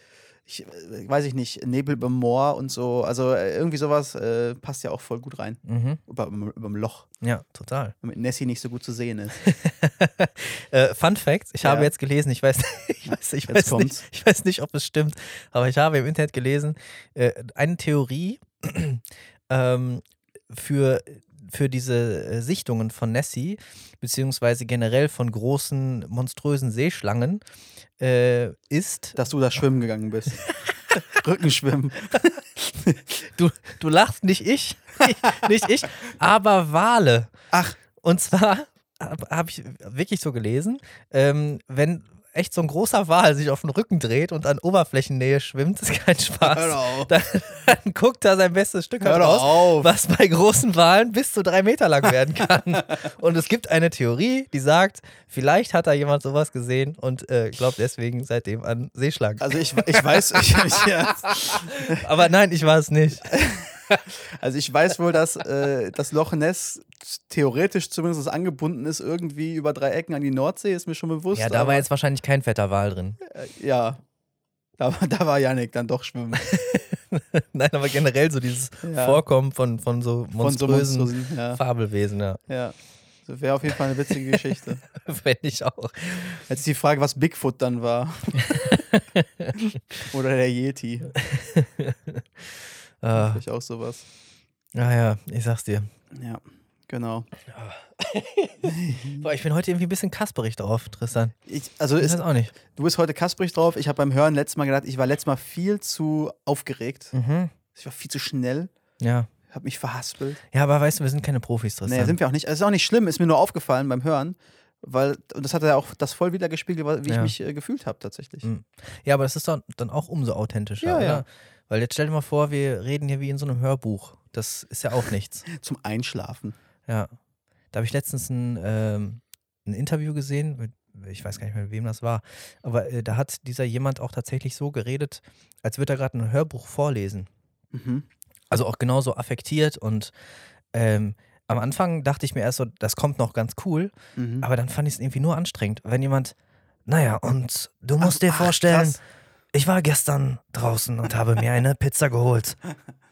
ich äh, weiß ich nicht, Nebel über Moor und so. Also äh, irgendwie sowas äh, passt ja auch voll gut rein. Mhm. Über, über, überm Loch, Ja, total. damit Nessie nicht so gut zu sehen ist. Äh, Fun Fact: Ich habe Ja. jetzt gelesen, ich weiß, ich weiß, ich weiß, nicht, ich weiß nicht, ob es stimmt, aber ich habe im Internet gelesen, äh, eine Theorie ähm, für, für diese äh, Sichtungen von Nessie, beziehungsweise generell von großen, monströsen Seeschlangen, äh, ist, Dass du da schwimmen gegangen bist. Rückenschwimmen. du, du lachst, nicht ich, nicht ich, aber Wale. Ach, Und zwar habe hab ich wirklich so gelesen, ähm, wenn echt so ein großer Wal sich auf den Rücken dreht und an Oberflächennähe schwimmt, ist kein Spaß. Dann, dann guckt er sein bestes Stück Hör halt was bei großen Walen bis zu drei Meter lang werden kann. und es gibt eine Theorie, die sagt, vielleicht hat da jemand sowas gesehen und äh, glaubt deswegen seitdem an Seeschlangen. Also ich, ich weiß, ich, ich, ja, Aber nein, ich war es nicht. also ich weiß wohl, dass äh, das Loch Ness theoretisch zumindest angebunden ist, irgendwie über drei Ecken an die Nordsee, ist mir schon bewusst. Ja, da war jetzt wahrscheinlich kein fetter Wal drin. äh, ja. Da, da war Yannick dann doch schwimmen. Nein, aber generell so dieses Ja. Vorkommen von, von so Von so monströsen Monströsen, ja. Fabelwesen, ja. Ja. Das wäre auf jeden Fall eine witzige Geschichte. Fände ich auch. Jetzt ist die Frage, was Bigfoot dann war. Oder der Yeti. Ah, Vielleicht auch sowas. ja, ja, ich sag's dir. Ja, genau. Boah, ich bin heute irgendwie ein bisschen kasperig drauf, Tristan. Ich, also Ich ist, auch nicht. du bist heute kasprig drauf. Ich habe beim Hören letztes Mal gedacht, ich war letztes Mal viel zu aufgeregt. Mhm. Ich war viel zu schnell. Ja. Habe mich verhaspelt. Ja, aber weißt du, wir sind keine Profis, Tristan. Nee, sind wir auch nicht. Es ist auch nicht schlimm, ist mir nur aufgefallen beim Hören. Weil, und das hat ja auch das voll wieder gespiegelt, wie ich Ja. mich äh, gefühlt habe tatsächlich. Mhm. ja, aber das ist dann, dann auch umso authentischer, Ja, oder? ja. Weil jetzt stell dir mal vor, wir reden hier wie in so einem Hörbuch. Das ist ja auch nichts. Zum Einschlafen. Ja. Da habe ich letztens ein, ähm, ein Interview gesehen, mit, ich weiß gar nicht mehr, mit wem das war, aber äh, da hat dieser jemand auch tatsächlich so geredet, als würde er gerade ein Hörbuch vorlesen. Mhm. Also auch genauso affektiert und ähm, am Anfang dachte ich mir erst so, das kommt noch ganz cool, Mhm. aber dann fand ich es irgendwie nur anstrengend, wenn jemand, naja, und du Ach, musst dir ach, vorstellen, krass. Ich war gestern draußen und habe mir eine Pizza geholt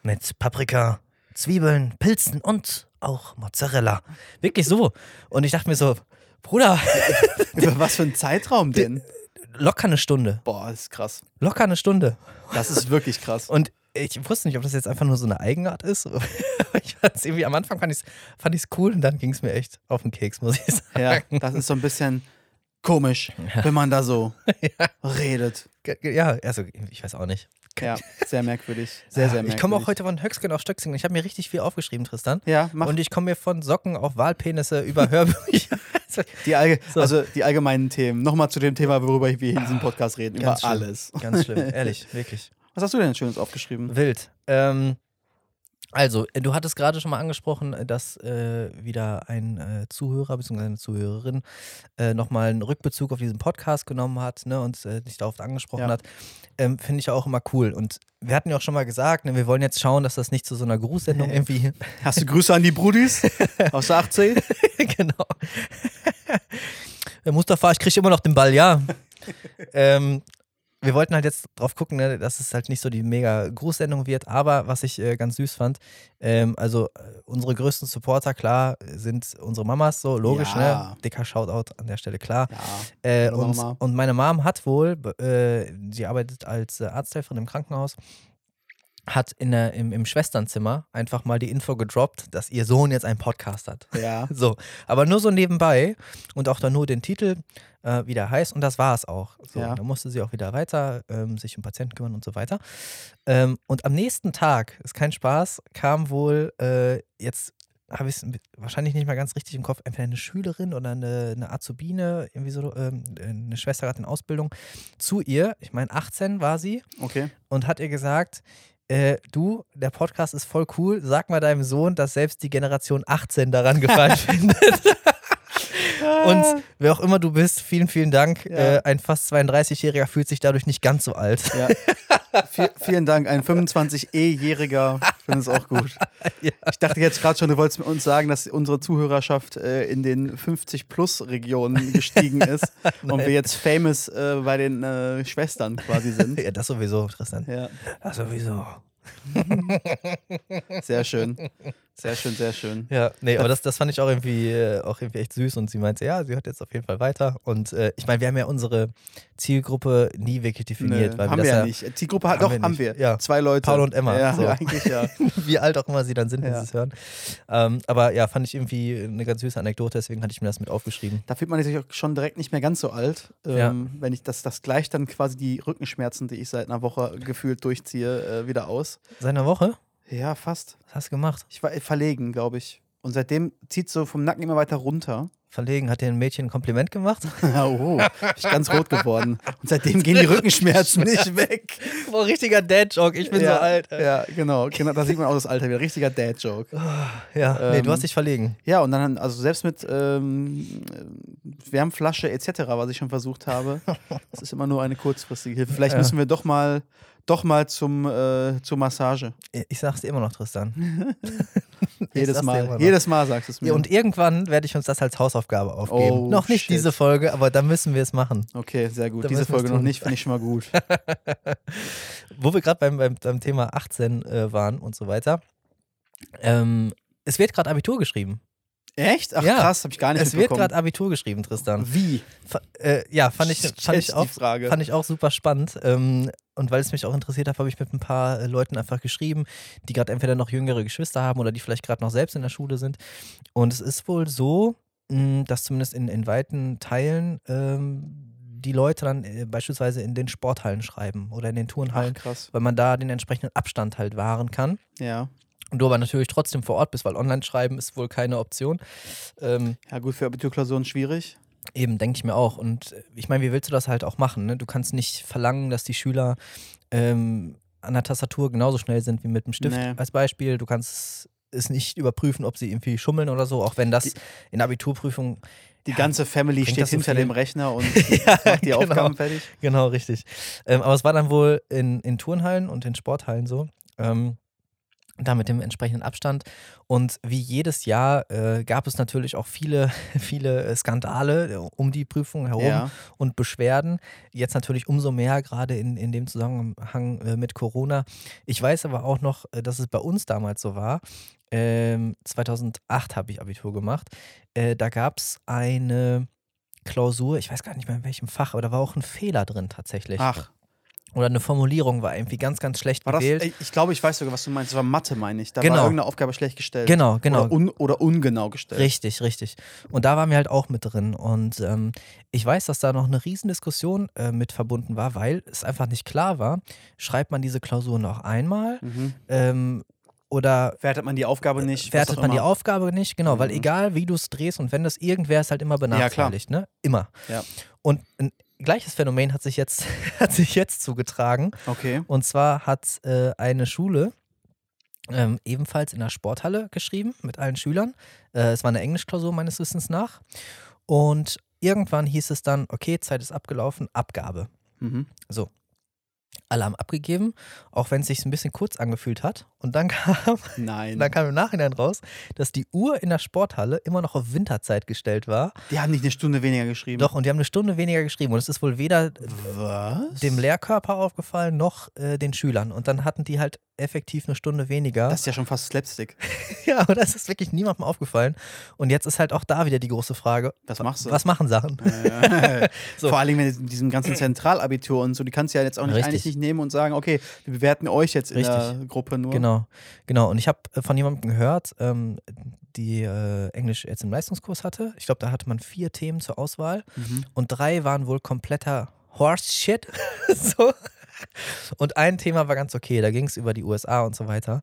mit Paprika, Zwiebeln, Pilzen und auch Mozzarella. Wirklich so. Und ich dachte mir so, Bruder, Über was für einen Zeitraum denn? locker eine Stunde. Boah, das ist krass. Locker eine Stunde. Das ist wirklich krass. Und ich wusste nicht, ob das jetzt einfach nur so eine Eigenart ist. Ich fand's irgendwie, am Anfang fand ich es fand ich's cool und dann ging es mir echt auf den Keks, muss ich sagen. Ja, das ist so ein bisschen komisch, wenn man da so redet. Ja, also ich weiß auch nicht. Ja, sehr merkwürdig. Sehr, sehr merkwürdig. Ich komme auch heute von Höcksken auf Stöcksken. Ich habe mir richtig viel aufgeschrieben, Tristan. Ja, mach Und ich komme mir von Socken auf Wahlpenisse über Hörbücher. Also, die, allge So. also die allgemeinen Themen. Nochmal zu dem Thema, worüber wir hier in diesem Podcast reden. Über Ganz schlimm. alles. Ganz schlimm, ehrlich, wirklich. Was hast du denn Schönes aufgeschrieben? Wild. Ähm, also, äh, du hattest gerade schon mal angesprochen, äh, dass äh, wieder ein äh, Zuhörer bzw. eine Zuhörerin äh, nochmal einen Rückbezug auf diesen Podcast genommen hat ne, und äh, dich darauf angesprochen Ja. hat. Ähm, Finde ich ja auch immer cool. Und wir hatten ja auch schon mal gesagt, ne, wir wollen jetzt schauen, dass das nicht zu so einer Grußsendung irgendwie. Hast du Grüße an die Brudis aus der 18? genau. Äh, Mustafa, ich kriege immer noch den Ball, ja. ähm, wir wollten halt jetzt drauf gucken, ne, dass es halt nicht so die mega Grußsendung wird, aber was ich äh, ganz süß fand, ähm, also äh, unsere größten Supporter, klar, sind unsere Mamas so, logisch, Ja. ne? Dicker Shoutout an der Stelle, klar. Ja. Äh, und, und meine Mom hat wohl, äh, sie arbeitet als äh, Arzthelferin im Krankenhaus, hat in der, im, im Schwesternzimmer einfach mal die Info gedroppt, dass ihr Sohn jetzt einen Podcast hat. Ja. So, aber nur so nebenbei und auch dann nur den Titel, äh, wie der heißt und das war es auch. So, Ja. Da musste sie auch wieder weiter ähm, sich um Patienten kümmern und so weiter. Ähm, und am nächsten Tag, ist kein Spaß, kam wohl äh, jetzt habe ich es wahrscheinlich nicht mal ganz richtig im Kopf, entweder eine Schülerin oder eine, eine Azubine, irgendwie so ähm, eine Schwester gerade in Ausbildung, zu ihr, ich meine 18 war sie, Okay. und hat ihr gesagt, äh, du, der Podcast ist voll cool, sag mal deinem Sohn, dass selbst die Generation 18 daran gefallen findet. Und wer auch immer du bist, vielen, vielen Dank. Ja. Äh, ein fast 32-Jähriger fühlt sich dadurch nicht ganz so alt. Ja. Vi- vielen Dank. Ein 25-E-Jähriger. Ich finde es auch gut. Ja. Ich dachte jetzt gerade schon, du wolltest uns sagen, dass unsere Zuhörerschaft äh, in den 50-Plus-Regionen gestiegen ist und wir jetzt famous äh, bei den äh, Schwestern quasi sind. Ja, das sowieso, Tristan. Ja, Das sowieso. sehr schön. Sehr schön, sehr schön. Ja, nee, aber das, das fand ich auch irgendwie, äh, auch irgendwie echt süß und sie meinte, ja, sie hört jetzt auf jeden Fall weiter. Und äh, ich meine, wir haben ja unsere Zielgruppe nie wirklich definiert, Nö, weil haben wir wir ja ja, nicht. Die Gruppe hat, Haben doch, wir haben wir. Ja. Zwei Leute. Paul und Emma, Ja, so. eigentlich ja. wie alt auch immer sie dann sind, wenn Ja. sie es hören. Ähm, aber ja, fand ich irgendwie eine ganz süße Anekdote, deswegen hatte ich mir das mit aufgeschrieben. Da fühlt man sich auch schon direkt nicht mehr ganz so alt. Ja. Ähm, Wenn ich das, das gleicht dann quasi die Rückenschmerzen, die ich seit einer Woche gefühlt durchziehe, äh, wieder aus. Seit einer Woche? Ja, fast. Was hast du gemacht? Ich war äh, verlegen, glaube ich. Und seitdem zieht so vom Nacken immer weiter runter. Verlegen, hat dir ein Mädchen ein Kompliment gemacht? oh, ich bin ganz rot geworden. Und seitdem gehen die Rückenschmerzen nicht weg. Boah, richtiger Dad-Joke, ich bin ja, so alt. ey. Ja, genau. genau. Da sieht man auch das Alter wieder. Richtiger Dad-Joke. Ja, nee, du Ähm, hast dich verlegen. Ja, und dann, also selbst mit ähm, Wärmflasche etc., was ich schon versucht habe, das ist immer nur eine kurzfristige Hilfe. Vielleicht Ja. müssen wir doch mal, doch mal zum, äh, zur Massage. Ich sag's dir immer noch, Tristan. Jedes Mal. Jedes Mal sagst du es mir. Ja, und irgendwann werde ich uns das als Hausaufgabe aufgeben. Oh, noch nicht shit. diese Folge, aber da müssen wir es machen. okay, sehr gut. Da Diese Folge noch nicht, finde ich schon mal gut. Wo wir gerade beim, beim, beim Thema 18 äh, waren und so weiter. Ähm, es wird gerade Abitur geschrieben. Echt? Ach Ja. krass, habe ich gar nicht Es wird gerade Abitur geschrieben, Tristan. Wie? Fa äh, ja, fand ich, fand, ich auch, fand ich auch super spannend. Ähm, und weil es mich auch interessiert hat, habe ich mit ein paar äh, Leuten einfach geschrieben, die gerade entweder noch jüngere Geschwister haben oder die vielleicht gerade noch selbst in der Schule sind. Und es ist wohl so, mh, dass zumindest in, in weiten Teilen ähm, die Leute dann äh, beispielsweise in den Sporthallen schreiben oder in den Ach, Turnhallen, krass. weil man da den entsprechenden Abstand halt wahren kann. Ja. Und du aber natürlich trotzdem vor Ort bist, weil Online-Schreiben ist wohl keine Option. Ähm, Ja, gut, für Abiturklausuren schwierig. Eben, denke ich mir auch. Und ich meine, wie willst du das halt auch machen? Ne? Du kannst nicht verlangen, dass die Schüler ähm, an der Tastatur genauso schnell sind wie mit dem Stift Nee. als Beispiel. Du kannst es nicht überprüfen, ob sie irgendwie schummeln oder so, auch wenn das Die- in der Abiturprüfung, Die Ja, ganze Family steht so hinter viel? dem Rechner und Ja, macht die genau. Aufgaben fertig. genau richtig. Ähm, aber es war dann wohl in, in Turnhallen und in Sporthallen so. Ähm, da mit dem entsprechenden Abstand. Und wie jedes Jahr äh, gab es natürlich auch viele, viele äh, Skandale äh, um die Prüfung herum. Ja. und Beschwerden. Jetzt natürlich umso mehr, gerade in, in dem Zusammenhang äh, mit Corona. Ich weiß aber auch noch, äh, dass es bei uns damals so war. Ähm, 2008 habe ich Abitur gemacht. Äh, da gab es eine Klausur, ich weiß gar nicht mehr in welchem Fach, aber da war auch ein Fehler drin tatsächlich. Ach, Oder eine Formulierung war irgendwie ganz, ganz schlecht war das? gewählt. Ich, glaube, ich weiß sogar, was du meinst. Das war Mathe, meine ich. Da Genau. war irgendeine Aufgabe schlecht gestellt. Genau, genau. Oder, un, oder ungenau gestellt. Richtig, richtig. Und da waren wir halt auch mit drin. Und ähm, ich weiß, dass da noch eine Riesendiskussion äh, mit verbunden war, weil es einfach nicht klar war, schreibt man diese Klausur noch einmal Mhm. ähm, oder Wertet man die Aufgabe nicht? wertet man die immer. Aufgabe nicht? Genau, weil Mhm. egal wie du es drehst und wenn das irgendwer ist halt immer benachteiligt, ne? Immer. Ja. Und ein gleiches Phänomen hat sich jetzt, hat sich jetzt zugetragen. Okay. Und zwar hat äh, eine Schule ähm, ebenfalls in der Sporthalle geschrieben mit allen Schülern. Äh, es war eine Englischklausur meines Wissens nach. Und irgendwann hieß es dann, okay, Zeit ist abgelaufen, Abgabe. Mhm. Alle haben abgegeben, auch wenn es sich ein bisschen kurz angefühlt hat. Und dann kam, Nein. dann kam im Nachhinein raus, dass die Uhr in der Sporthalle immer noch auf Winterzeit gestellt war. Die haben nicht eine Stunde weniger geschrieben. Doch, und die haben eine Stunde weniger geschrieben. Und es ist wohl weder Was? dem Lehrkörper aufgefallen noch äh, den Schülern. Und dann hatten die halt effektiv eine Stunde weniger. Das ist ja schon fast Slapstick. ja, aber das ist wirklich niemandem aufgefallen. Und jetzt ist halt auch da wieder die große Frage: Was machst du? Was machen Sachen? Äh, So. Vor allem mit diesem ganzen Zentralabitur und so, die kannst du ja jetzt auch nicht, Richtig. eigentlich nicht nehmen und sagen, okay, wir bewerten euch jetzt in der Richtig. Gruppe nur. Genau, genau. Und ich habe äh, von jemandem gehört, ähm, die äh, Englisch jetzt im Leistungskurs hatte. Ich glaube, da hatte man vier Themen zur Auswahl Mhm. und drei waren wohl kompletter Horse Shit. so. Und ein Thema war ganz okay, da ging es über die USA und so weiter.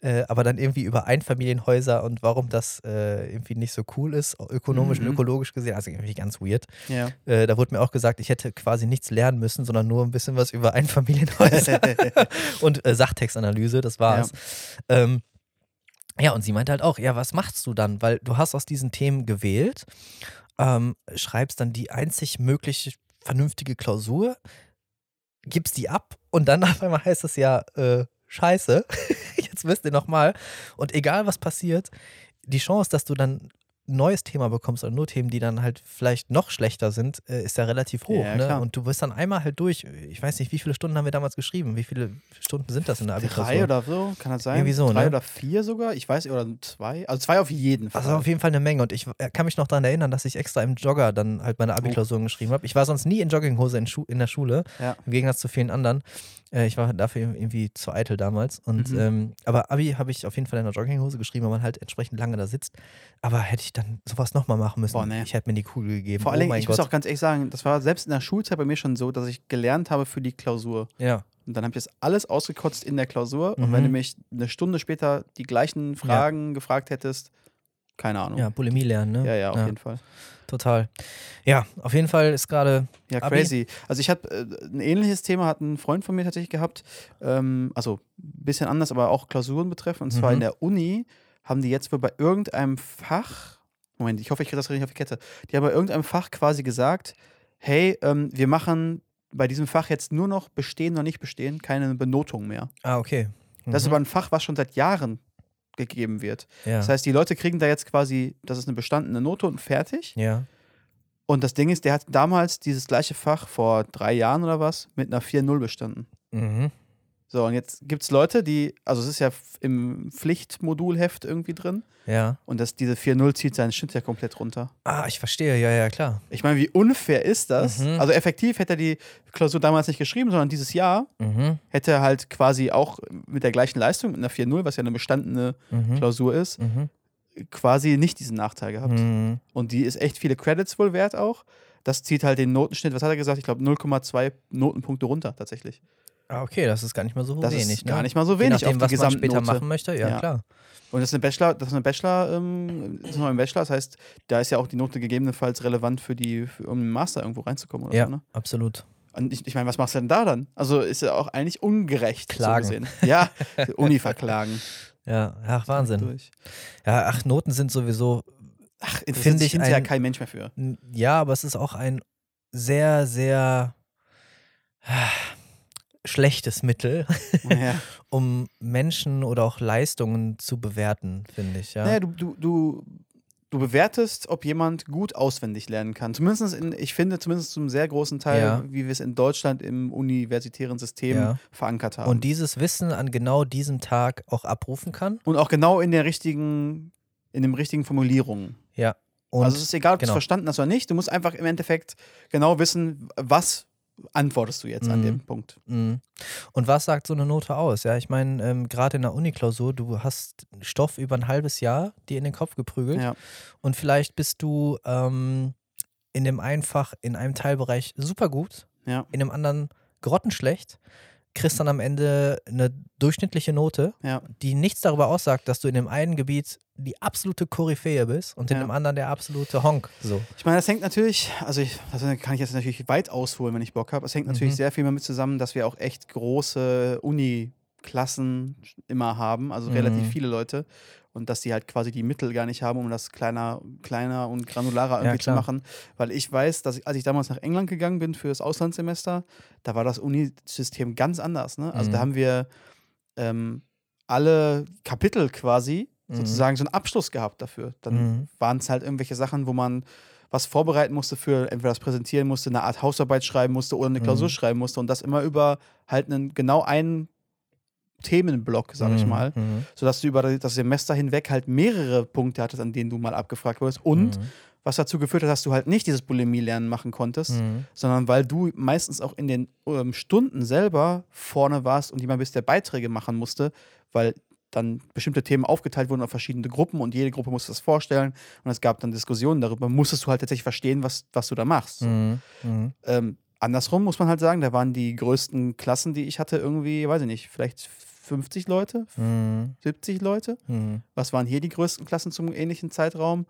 Äh, aber dann irgendwie über Einfamilienhäuser und warum das äh, irgendwie nicht so cool ist, ökonomisch Mhm. und ökologisch gesehen. Also irgendwie ganz weird. Ja. Äh, da wurde mir auch gesagt, ich hätte quasi nichts lernen müssen, sondern nur ein bisschen was über Einfamilienhäuser und äh, Sachtextanalyse, das war's. Ja. Ähm, ja, und sie meinte halt auch, ja, was machst du dann? Weil du hast aus diesen Themen gewählt, ähm, schreibst dann die einzig mögliche vernünftige Klausur, gibst die ab und dann auf einmal heißt es ja, äh, scheiße, jetzt wisst ihr nochmal. Und egal was passiert, die Chance, dass du dann neues Thema bekommst oder nur Themen, die dann halt vielleicht noch schlechter sind, äh, ist ja relativ hoch. Ja, ne? Und du bist dann einmal halt durch. Ich weiß nicht, wie viele Stunden haben wir damals geschrieben? Wie viele Stunden sind das in der Abitur? Drei oder so, kann das sein? Irgendwie so, Drei ne? oder vier sogar, ich weiß, oder zwei. Also zwei auf jeden Fall. Also auf jeden Fall eine Menge. Und ich äh, kann mich noch daran erinnern, dass ich extra im Jogger dann halt meine Abi-Klausuren geschrieben habe. Ich war sonst nie in Jogginghose in, Schu in der Schule, Ja. im Gegensatz zu vielen anderen. Äh, ich war dafür irgendwie zu eitel damals. Und, Mhm. ähm, aber Abi habe ich auf jeden Fall in der Jogginghose geschrieben, weil man halt entsprechend lange da sitzt. Aber hätte ich dann sowas nochmal machen müssen, Boah, nee. ich hätte mir die Kugel gegeben. Vor oh allem, mein ich Gott. muss auch ganz ehrlich sagen, das war selbst in der Schulzeit bei mir schon so, dass ich gelernt habe für die Klausur. ja. Und dann habe ich das alles ausgekotzt in der Klausur. Und Mhm. wenn du mich eine Stunde später die gleichen Fragen gefragt hättest, keine Ahnung. ja, Bulimie lernen, ne? ja, ja, auf jeden Fall. Total. Ja, auf jeden Fall ist gerade. Ja, Abi? crazy. Also ich habe äh, ein ähnliches Thema, hat ein Freund von mir tatsächlich gehabt. Ähm, also ein bisschen anders, aber auch Klausuren betreffen. Und zwar Mhm. in der Uni haben die jetzt wohl bei irgendeinem Fach, Moment, ich hoffe, ich kriege das richtig auf die Kette. Die haben bei irgendeinem Fach quasi gesagt, hey, ähm, wir machen bei diesem Fach jetzt nur noch bestehen oder nicht bestehen, keine Benotung mehr. Ah, okay. Das ist Mhm. aber ein Fach, was schon seit Jahren gegeben wird. Ja. Das heißt, die Leute kriegen da jetzt quasi, das ist eine bestandene Note und fertig. ja. Und das Ding ist, der hat damals dieses gleiche Fach vor drei Jahren oder was mit einer 4-0 bestanden. Mhm. So, und jetzt gibt es Leute, die, also es ist ja im Pflichtmodulheft irgendwie drin. Ja. Und das, diese 4-0 zieht seinen Schnitt ja komplett runter. Ah, ich verstehe. Ja, ja, klar. Ich meine, wie unfair ist das? Mhm. Also effektiv hätte er die Klausur damals nicht geschrieben, sondern dieses Jahr Mhm. hätte er halt quasi auch mit der gleichen Leistung, mit einer 4-0, was ja eine bestandene Mhm. Klausur ist, Mhm. quasi nicht diesen Nachteil gehabt. Mhm. Und die ist echt viele Credits wohl wert auch. Das zieht halt den Notenschnitt, was hat er gesagt? Ich glaube 0,2 Notenpunkte runter tatsächlich. Ah, okay, das ist gar nicht mal so Das wenig. ist ne? gar nicht mal so Je wenig nachdem, auf die was man später machen möchte. Ja, Ja. klar. Und das ist eine Bachelor, das ist eine Bachelor, ähm, das ist noch ein Bachelor, das heißt, da ist ja auch die Note gegebenenfalls relevant für die, für, um im Master irgendwo reinzukommen oder Ja, so, ne? absolut. Und ich, ich meine, was machst du denn da dann? Also ist ja auch eigentlich ungerecht. Klagen. So gesehen. Ja, Uni verklagen. Ja, ach, Wahnsinn. Ja, ach, Noten sind sowieso, Ach, Finde ich ja ein- kein Mensch mehr für. ja, aber es ist auch ein sehr, sehr schlechtes Mittel, Ja. um Menschen oder auch Leistungen zu bewerten, finde ich. Ja. Naja, du, du, du, du bewertest, ob jemand gut auswendig lernen kann. Zumindest in, ich finde, zumindest zum sehr großen Teil, Ja. wie wir es in Deutschland im universitären System Ja. verankert haben. Und dieses Wissen an genau diesem Tag auch abrufen kann. Und auch genau in der richtigen, in den richtigen Formulierungen. Ja. Und also es ist egal, ob du genau. es verstanden hast oder nicht. Du musst einfach im Endeffekt genau wissen, was antwortest du jetzt an Mhm. dem Punkt. Mhm. Und was sagt so eine Note aus? Ja, ich meine, ähm, gerade in der Uniklausur, du hast Stoff über ein halbes Jahr dir in den Kopf geprügelt Ja. und vielleicht bist du ähm, in dem einen Fach, in einem Teilbereich super gut, Ja. in dem anderen grottenschlecht, kriegst dann am Ende eine durchschnittliche Note, Ja. die nichts darüber aussagt, dass du in dem einen Gebiet die absolute Koryphäe bist und in Ja. dem anderen der absolute Honk. So. Ich meine, das hängt natürlich, also ich, das kann ich jetzt natürlich weit ausholen, wenn ich Bock habe. Es hängt natürlich Mhm. sehr viel damit zusammen, dass wir auch echt große Klassen immer haben, also Mhm. relativ viele Leute. Und dass die halt quasi die Mittel gar nicht haben, um das kleiner, kleiner und granularer irgendwie zu klar. machen. Weil ich weiß, dass ich, als ich damals nach England gegangen bin für das Auslandssemester, da war das Unisystem ganz anders. Ne? Also da Mhm. haben wir ähm, alle Kapitel quasi Mhm. sozusagen so einen Abschluss gehabt dafür. Dann Mhm. waren es halt irgendwelche Sachen, wo man was vorbereiten musste für, entweder das präsentieren musste, eine Art Hausarbeit schreiben musste oder eine Klausur Mhm. schreiben musste und das immer über halt einen genau einen Themenblock, sag ich Mhm. mal, Mhm. sodass du über das Semester hinweg halt mehrere Punkte hattest, an denen du mal abgefragt wurdest und Mhm. was dazu geführt hat, dass du halt nicht dieses Bulimie-Lernen machen konntest, Mhm. sondern weil du meistens auch in den ähm, Stunden selber vorne warst und jemand bist, der Beiträge machen musste, weil dann bestimmte Themen aufgeteilt wurden auf verschiedene Gruppen und jede Gruppe musste das vorstellen und es gab dann Diskussionen darüber, musstest du halt tatsächlich verstehen, was, was du da machst. Mhm. Mhm. Ähm, andersrum muss man halt sagen, da waren die größten Klassen, die ich hatte, irgendwie, weiß ich nicht, vielleicht 50 Leute, Mhm. 70 Leute. Mhm. Was waren hier die größten Klassen zum ähnlichen Zeitraum?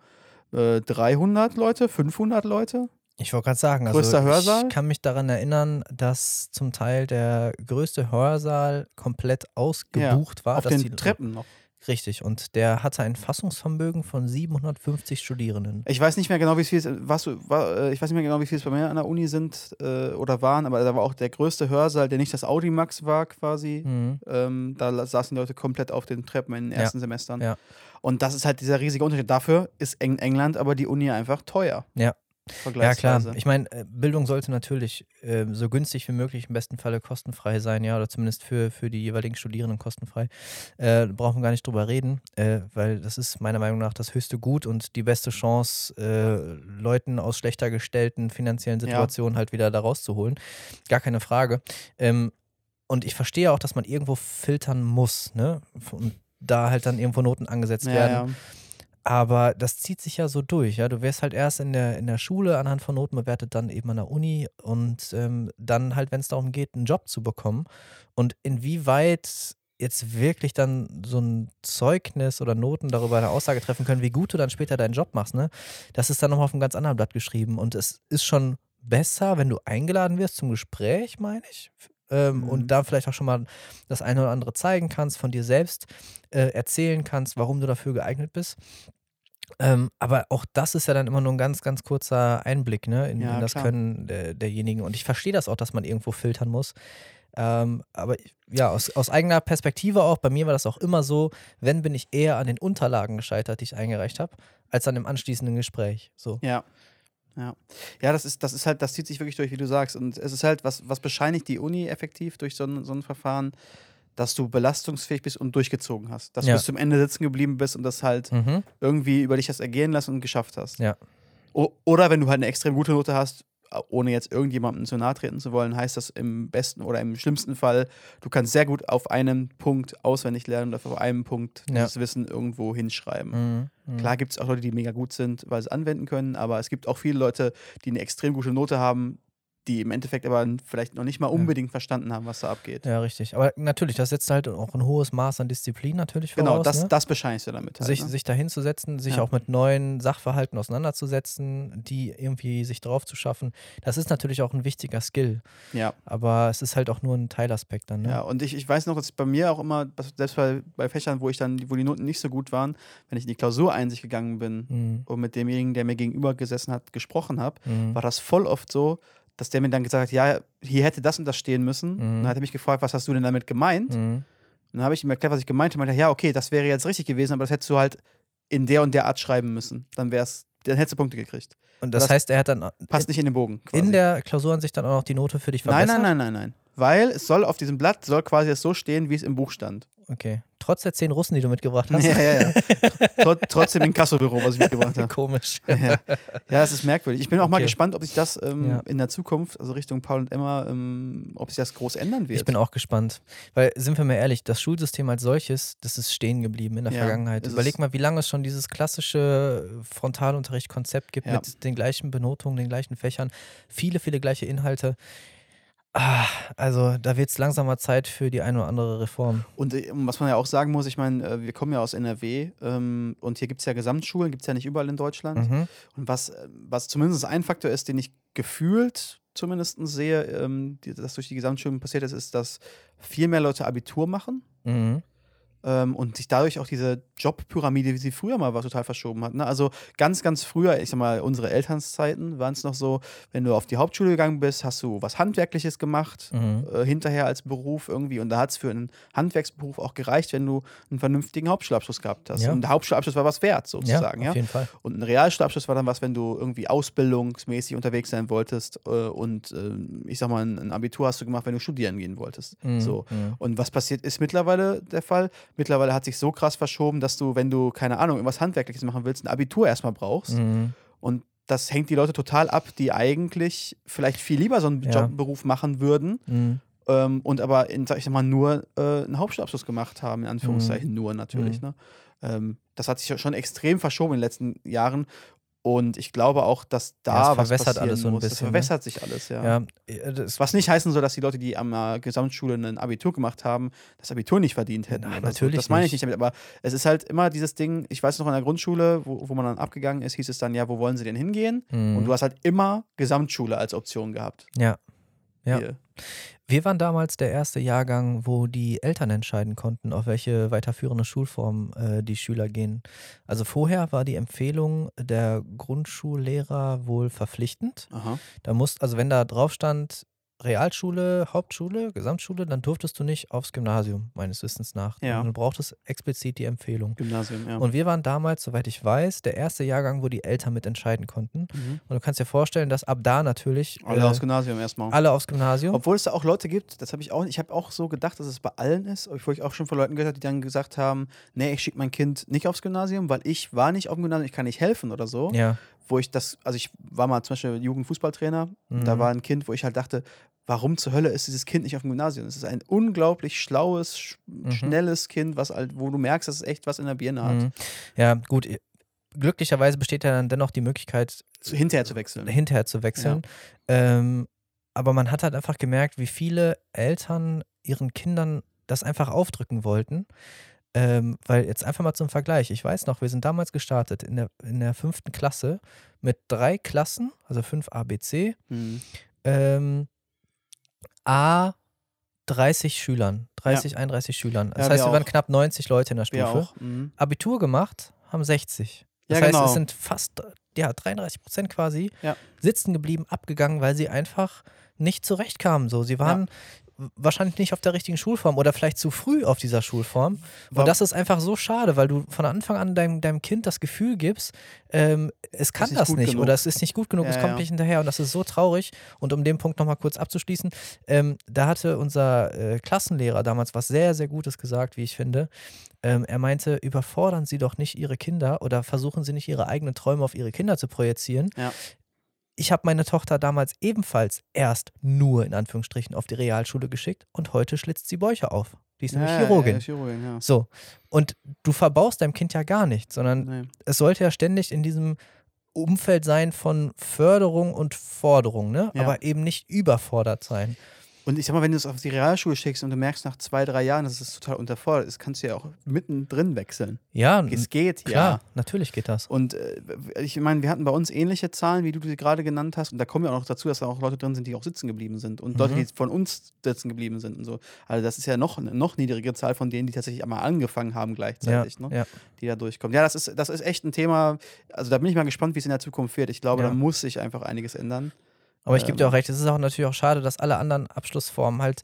Äh, 300 Leute, 500 Leute? Ich wollte gerade sagen, also Größter Hörsaal? ich kann mich daran erinnern, dass zum Teil der größte Hörsaal komplett ausgebucht war. Auf dass den die, Treppen noch. Richtig, und der hatte ein Fassungsvermögen von 750 Studierenden. Ich weiß nicht mehr genau, wie viel es, was, du- wa- äh, ich weiß nicht mehr genau, wie viel es bei mir an der Uni sind äh, oder waren, aber da war auch der größte Hörsaal, der nicht das Audimax war quasi. Mhm. Ähm, da saßen die Leute komplett auf den Treppen in den Ja. ersten Semestern. Ja. Und das ist halt dieser riesige Unterschied. Dafür ist Eng England aber die Uni einfach teuer. Ja. Ja, klar. Ich meine, äh, Bildung sollte natürlich äh, so günstig wie möglich im besten Falle kostenfrei sein, ja, oder zumindest für, für die jeweiligen Studierenden kostenfrei. Äh, brauchen wir gar nicht drüber reden, äh, weil das ist meiner Meinung nach das höchste Gut und die beste Chance, äh, Leuten aus schlechter gestellten finanziellen Ja. Situationen halt wieder da rauszuholen. Gar keine Frage. Ähm, und ich verstehe auch, dass man irgendwo filtern muss, ne? Und da halt dann irgendwo Noten angesetzt ja, werden. ja. Aber das zieht sich ja so durch, ja. Du wirst halt erst in der, in der Schule anhand von Noten bewertet, dann eben an der Uni und ähm, dann halt, wenn es darum geht, einen Job zu bekommen. Und inwieweit jetzt wirklich dann so ein Zeugnis oder Noten darüber eine Aussage treffen können, wie gut du dann später deinen Job machst, ne? Das ist dann nochmal auf einem ganz anderen Blatt geschrieben. Und es ist schon besser, wenn du eingeladen wirst zum Gespräch, meine ich. Ähm, Mhm. Und da vielleicht auch schon mal das eine oder andere zeigen kannst, von dir selbst äh, erzählen kannst, warum du dafür geeignet bist. Ähm, aber auch das ist ja dann immer nur ein ganz, ganz kurzer Einblick ne, in, Ja, in das klar. Können der, derjenigen. Und ich verstehe das auch, dass man irgendwo filtern muss. Ähm, aber ja, aus, aus eigener Perspektive auch, bei mir war das auch immer so, wenn bin ich eher an den Unterlagen gescheitert, die ich eingereicht habe, als an dem anschließenden Gespräch. So. Ja. Ja. Ja, das ist, das ist halt, das zieht sich wirklich durch, wie du sagst. Und es ist halt, was, was bescheinigt die Uni effektiv durch so ein, so ein Verfahren, dass du belastungsfähig bist und durchgezogen hast. Dass Ja. du bis zum Ende sitzen geblieben bist und das halt Mhm. irgendwie über dich hast ergehen lassen und geschafft hast. Ja. O oder wenn du halt eine extrem gute Note hast, ohne jetzt irgendjemandem zu nahe treten zu wollen, heißt das im besten oder im schlimmsten Fall, du kannst sehr gut auf einem Punkt auswendig lernen und auf einem Punkt Ja. dieses Wissen irgendwo hinschreiben. Mhm. Mhm. Klar gibt es auch Leute, die mega gut sind, weil sie anwenden können, aber es gibt auch viele Leute, die eine extrem gute Note haben, die im Endeffekt aber vielleicht noch nicht mal unbedingt verstanden haben, was da abgeht. Ja, richtig. Aber natürlich, das setzt halt auch ein hohes Maß an Disziplin natürlich voraus. genau, das, ne? das bescheinigst du damit. Halt, sich, ne? sich da hinzusetzen, sich Ja. auch mit neuen Sachverhalten auseinanderzusetzen, die irgendwie sich drauf zu schaffen. Das ist natürlich auch ein wichtiger Skill. ja. Aber es ist halt auch nur ein Teilaspekt dann. Ne? Ja, und ich, ich weiß noch, dass bei mir auch immer, selbst bei, bei Fächern, wo ich dann, wo die Noten nicht so gut waren, wenn ich in die Klausureinsicht gegangen bin Mhm. und mit demjenigen, der mir gegenüber gesessen hat, gesprochen habe, Mhm. war das voll oft so, dass der mir dann gesagt hat, ja, hier hätte das und das stehen müssen. Mhm. Und dann hat er mich gefragt, was hast du denn damit gemeint? Mhm. Und dann habe ich ihm erklärt, was ich gemeint habe. Und meinte, ja, okay, das wäre jetzt richtig gewesen, aber das hättest du halt in der und der Art schreiben müssen. Dann wär's, dann hättest du Punkte gekriegt. Und das, Das heißt, er hat dann Passt nicht in den Bogen. Quasi. in der Klausuransicht dann auch noch die Note für dich nein, verbessert? nein, nein, nein, nein. Weil es soll auf diesem Blatt soll quasi es so stehen, wie es im Buch stand. Okay. Trotz der zehn Russen, die du mitgebracht hast? Ja, ja, ja. Tr trotzdem im Kassobüro, was ich mitgebracht habe. Komisch. Ja, ja, es ist merkwürdig. Ich bin auch mal Okay. gespannt, ob sich das ähm, Ja. in der Zukunft, also Richtung Paul und Emma, ähm, ob sich das groß ändern wird. Ich bin auch gespannt. Weil, sind wir mal ehrlich, das Schulsystem als solches, das ist stehen geblieben in der Ja, Vergangenheit. Überleg mal, wie lange es schon dieses klassische Frontalunterricht-Konzept gibt mit den gleichen Benotungen, den gleichen Fächern, viele, viele gleiche Inhalte. Ah, also da wird es langsam mal Zeit für die eine oder andere Reform. Und äh, was man ja auch sagen muss, ich meine, äh, wir kommen ja aus NRW ähm, und hier gibt es ja Gesamtschulen, gibt es ja nicht überall in Deutschland. Mhm. Und was, äh, was zumindest ein Faktor ist, den ich gefühlt zumindest sehe, ähm, die, das durch die Gesamtschulen passiert ist, ist, dass viel mehr Leute Abitur machen Mhm. Ähm, und sich dadurch auch diese Jobpyramide, wie sie früher mal war, total verschoben hat. Ne? Also ganz, ganz früher, ich sag mal, unsere Elternszeiten waren es noch so, wenn du auf die Hauptschule gegangen bist, hast du was Handwerkliches gemacht, Mhm. äh, hinterher als Beruf irgendwie. Und da hat es für einen Handwerksberuf auch gereicht, wenn du einen vernünftigen Hauptschulabschluss gehabt hast. Ja. Und der Hauptschulabschluss war was wert, Ja, sozusagen. auf Ja, jeden Fall. Und ein Realschulabschluss war dann was, wenn du irgendwie ausbildungsmäßig unterwegs sein wolltest äh, und äh, ich sag mal, ein, ein Abitur hast du gemacht, wenn du studieren gehen wolltest. Mhm. So. Mhm. Und was passiert ist mittlerweile der Fall? Mittlerweile hat sich so krass verschoben, dass du, wenn du, keine Ahnung, irgendwas Handwerkliches machen willst, ein Abitur erstmal brauchst. Mhm. Und das hängt die Leute total ab, die eigentlich vielleicht viel lieber so einen Ja. Jobberuf machen würden Mhm. ähm, und aber, in, sag ich mal, nur äh, einen Hauptschulabschluss gemacht haben, in Anführungszeichen nur natürlich. Mhm. Ne? Ähm, das hat sich schon extrem verschoben in den letzten Jahren. Und ich glaube auch, dass da Ja, was verwässert alles so ein muss. Das bisschen, ne? verwässert sich alles, ja. Ja, äh, das Was nicht heißen soll, dass die Leute, die am äh, Gesamtschule ein Abitur gemacht haben, das Abitur nicht verdient hätten. Nein, natürlich so. Das meine ich nicht. nicht damit. Aber es ist halt immer dieses Ding, ich weiß noch in der Grundschule, wo, wo man dann abgegangen ist, hieß es dann, ja, wo wollen sie denn hingehen? Mhm. Und du hast halt immer Gesamtschule als Option gehabt. Ja. Ja. Hier. Wir waren damals der erste Jahrgang, wo die Eltern entscheiden konnten, auf welche weiterführende Schulform äh, die Schüler gehen. Also vorher war die Empfehlung der Grundschullehrer wohl verpflichtend. Aha. Da musst, also wenn da drauf stand, Realschule, Hauptschule, Gesamtschule, dann durftest du nicht aufs Gymnasium, meines Wissens nach. Ja. Du brauchtest explizit die Empfehlung. Gymnasium, ja. Und wir waren damals, soweit ich weiß, der erste Jahrgang, wo die Eltern mit entscheiden konnten. Mhm. Und du kannst dir vorstellen, dass ab da natürlich Alle äh, aufs Gymnasium erstmal. alle aufs Gymnasium. Obwohl es da auch Leute gibt, das habe ich auch, ich habe auch so gedacht, dass es bei allen ist, obwohl ich auch schon von Leuten gehört habe, die dann gesagt haben, nee, ich schicke mein Kind nicht aufs Gymnasium, weil ich war nicht auf dem Gymnasium, ich kann nicht helfen oder so. ja. Wo ich das, also ich war mal zum Beispiel Jugendfußballtrainer, Mhm. da war ein Kind, wo ich halt dachte, warum zur Hölle ist dieses Kind nicht auf dem Gymnasium? Es ist ein unglaublich schlaues, sch schnelles Kind, was halt, wo du merkst, dass es echt was in der Birne hat. Mhm. Ja, gut. Glücklicherweise besteht ja dann dennoch die Möglichkeit, Zu, hinterher zu wechseln. hinterher zu wechseln. Ähm, aber man hat halt einfach gemerkt, wie viele Eltern ihren Kindern das einfach aufdrücken wollten. Ähm, weil jetzt einfach mal zum Vergleich. Ich weiß noch, wir sind damals gestartet in der, in der fünften Klasse mit drei Klassen, also fünf ABC, Mhm. ähm, A 30 Schülern, 30, 31 Schülern. Das Ja, heißt, wir wir waren knapp 90 Leute in der Stufe. Mhm. Abitur gemacht, haben 60. Das Ja, heißt, genau. es sind fast ja, 33 Prozent quasi Ja. sitzen geblieben, abgegangen, weil sie einfach nicht zurechtkamen. So. Sie waren wahrscheinlich nicht auf der richtigen Schulform oder vielleicht zu früh auf dieser Schulform. Und das ist einfach so schade, weil du von Anfang an deinem, deinem Kind das Gefühl gibst, ähm, es kann das nicht genug. oder es ist nicht gut genug, Ja, es kommt ja. nicht hinterher und das ist so traurig. Und um den Punkt nochmal kurz abzuschließen, ähm, da hatte unser äh, Klassenlehrer damals was sehr, sehr Gutes gesagt, wie ich finde. Ähm, er meinte, überfordern Sie doch nicht Ihre Kinder oder versuchen Sie nicht Ihre eigenen Träume auf Ihre Kinder zu projizieren. Ja. Ich habe meine Tochter damals ebenfalls erst nur in Anführungsstrichen auf die Realschule geschickt und heute schlitzt sie Bäuche auf. Die ist nämlich Ja, Chirurgin. Ja, Chirurgin, ja. So. Und du verbaust deinem Kind ja gar nichts, sondern Nee. es sollte ja ständig in diesem Umfeld sein von Förderung und Forderung, ne? Aber eben nicht überfordert sein. Und ich sag mal, wenn du es auf die Realschule schickst und du merkst nach zwei, drei Jahren, dass es total unterfordert ist, kannst du ja auch mittendrin wechseln. Ja, Es geht, klar, ja. natürlich geht das. Und äh, ich meine, wir hatten bei uns ähnliche Zahlen, wie du sie gerade genannt hast. Und da kommen ja auch noch dazu, dass da auch Leute drin sind, die auch sitzen geblieben sind. Und Leute, Mhm. die von uns sitzen geblieben sind und so. Also das ist ja noch eine noch niedrigere Zahl von denen, die tatsächlich einmal angefangen haben Ja, gleichzeitig, ne? ja. die da durchkommen. Ja, das ist, das ist echt ein Thema. Also da bin ich mal gespannt, wie es in der Zukunft wird. Ich glaube, Ja. da muss sich einfach einiges ändern. Aber ich gebe dir Ähm. auch recht, es ist auch natürlich auch schade, dass alle anderen Abschlussformen halt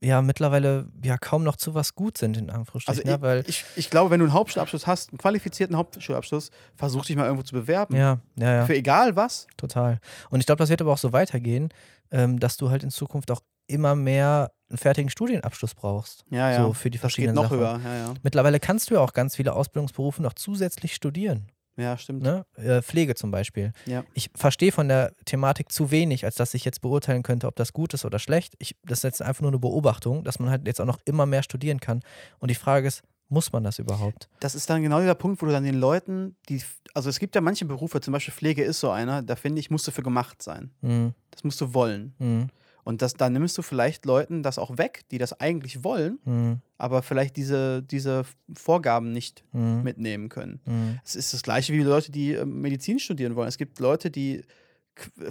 ja mittlerweile ja kaum noch zu was gut sind, in Also Anführungsstrichen. ich, weil, ich, ich glaube, wenn du einen Hauptschulabschluss hast, einen qualifizierten Hauptschulabschluss, versuch dich mal irgendwo zu bewerben. ja, ja, ja. Für egal was. Total. Und ich glaube, das wird aber auch so weitergehen, ähm, dass du halt in Zukunft auch immer mehr einen fertigen Studienabschluss brauchst. Ja, ja. So für die das geht verschiedenen noch Sachen. höher. Ja, ja. Mittlerweile kannst du ja auch ganz viele Ausbildungsberufe noch zusätzlich studieren. Ja, stimmt. Ne? Äh, Pflege zum Beispiel. Ja. Ich verstehe von der Thematik zu wenig, als dass ich jetzt beurteilen könnte, ob das gut ist oder schlecht. Ich, das ist jetzt einfach nur eine Beobachtung, dass man halt jetzt auch noch immer mehr studieren kann. Und die Frage ist, muss man das überhaupt? Das ist dann genau dieser Punkt, wo du dann den Leuten, die, also es gibt ja manche Berufe, zum Beispiel Pflege ist so einer, da finde ich, musst du für gemacht sein. Mhm. Das musst du wollen. Mhm. Und das, dann nimmst du vielleicht Leuten das auch weg, die das eigentlich wollen, Mhm. aber vielleicht diese, diese Vorgaben nicht Mhm. mitnehmen können. Mhm. Es ist das gleiche wie Leute, die ähm, Medizin studieren wollen. Es gibt Leute, die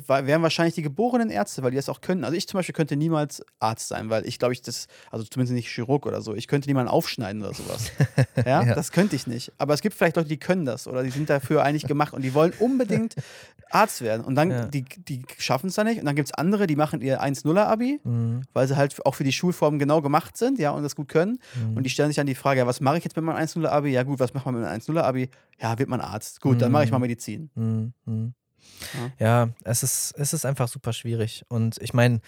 wären wahrscheinlich die geborenen Ärzte, weil die das auch können. Also ich zum Beispiel könnte niemals Arzt sein, weil ich glaube ich das, also zumindest nicht Chirurg oder so, ich könnte niemanden aufschneiden oder sowas. Ja, Ja. das könnte ich nicht. Aber es gibt vielleicht Leute, die können das oder die sind dafür eigentlich gemacht und die wollen unbedingt Arzt werden. Und dann, Ja. die, die schaffen es dann nicht. Und dann gibt es andere, die machen ihr 1-0er-Abi, Mhm. weil sie halt auch für die Schulform genau gemacht sind, ja, und das gut können. Mhm. Und die stellen sich dann die Frage, ja, was mache ich jetzt mit meinem 1-0er-Abi? Ja gut, was macht man mit einem 1-0er-Abi? Ja, wird man Arzt. Gut, dann mache ich mal Mhm. Medizin. Mhm. Ja, es ist, es ist einfach super schwierig. Und ich meine,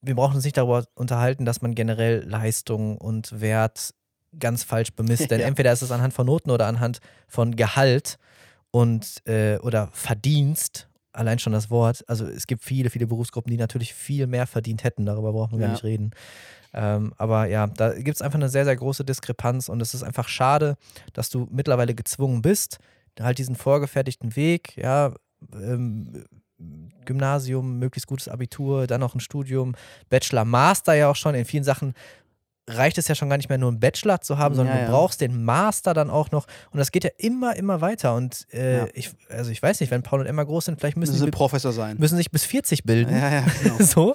wir brauchen uns nicht darüber unterhalten, dass man generell Leistung und Wert ganz falsch bemisst. Denn Ja. entweder ist es anhand von Noten oder anhand von Gehalt und äh, oder Verdienst. Allein schon das Wort. Also es gibt viele, viele Berufsgruppen, die natürlich viel mehr verdient hätten. Darüber brauchen wir gar Ja. nicht reden. Ähm, aber ja, da gibt es einfach eine sehr, sehr große Diskrepanz und es ist einfach schade, dass du mittlerweile gezwungen bist, halt diesen vorgefertigten Weg, ja, ähm, Gymnasium, möglichst gutes Abitur, dann noch ein Studium, Bachelor, Master ja auch schon. In vielen Sachen reicht es ja schon gar nicht mehr nur einen Bachelor zu haben, sondern Ja, du ja. brauchst den Master dann auch noch. Und das geht ja immer, immer weiter. Und äh, Ja. ich, also ich weiß nicht, wenn Paul und Emma groß sind, vielleicht müssen Müssen sie Professor sein. müssen sich bis 40 bilden. Ja, ja, genau. so.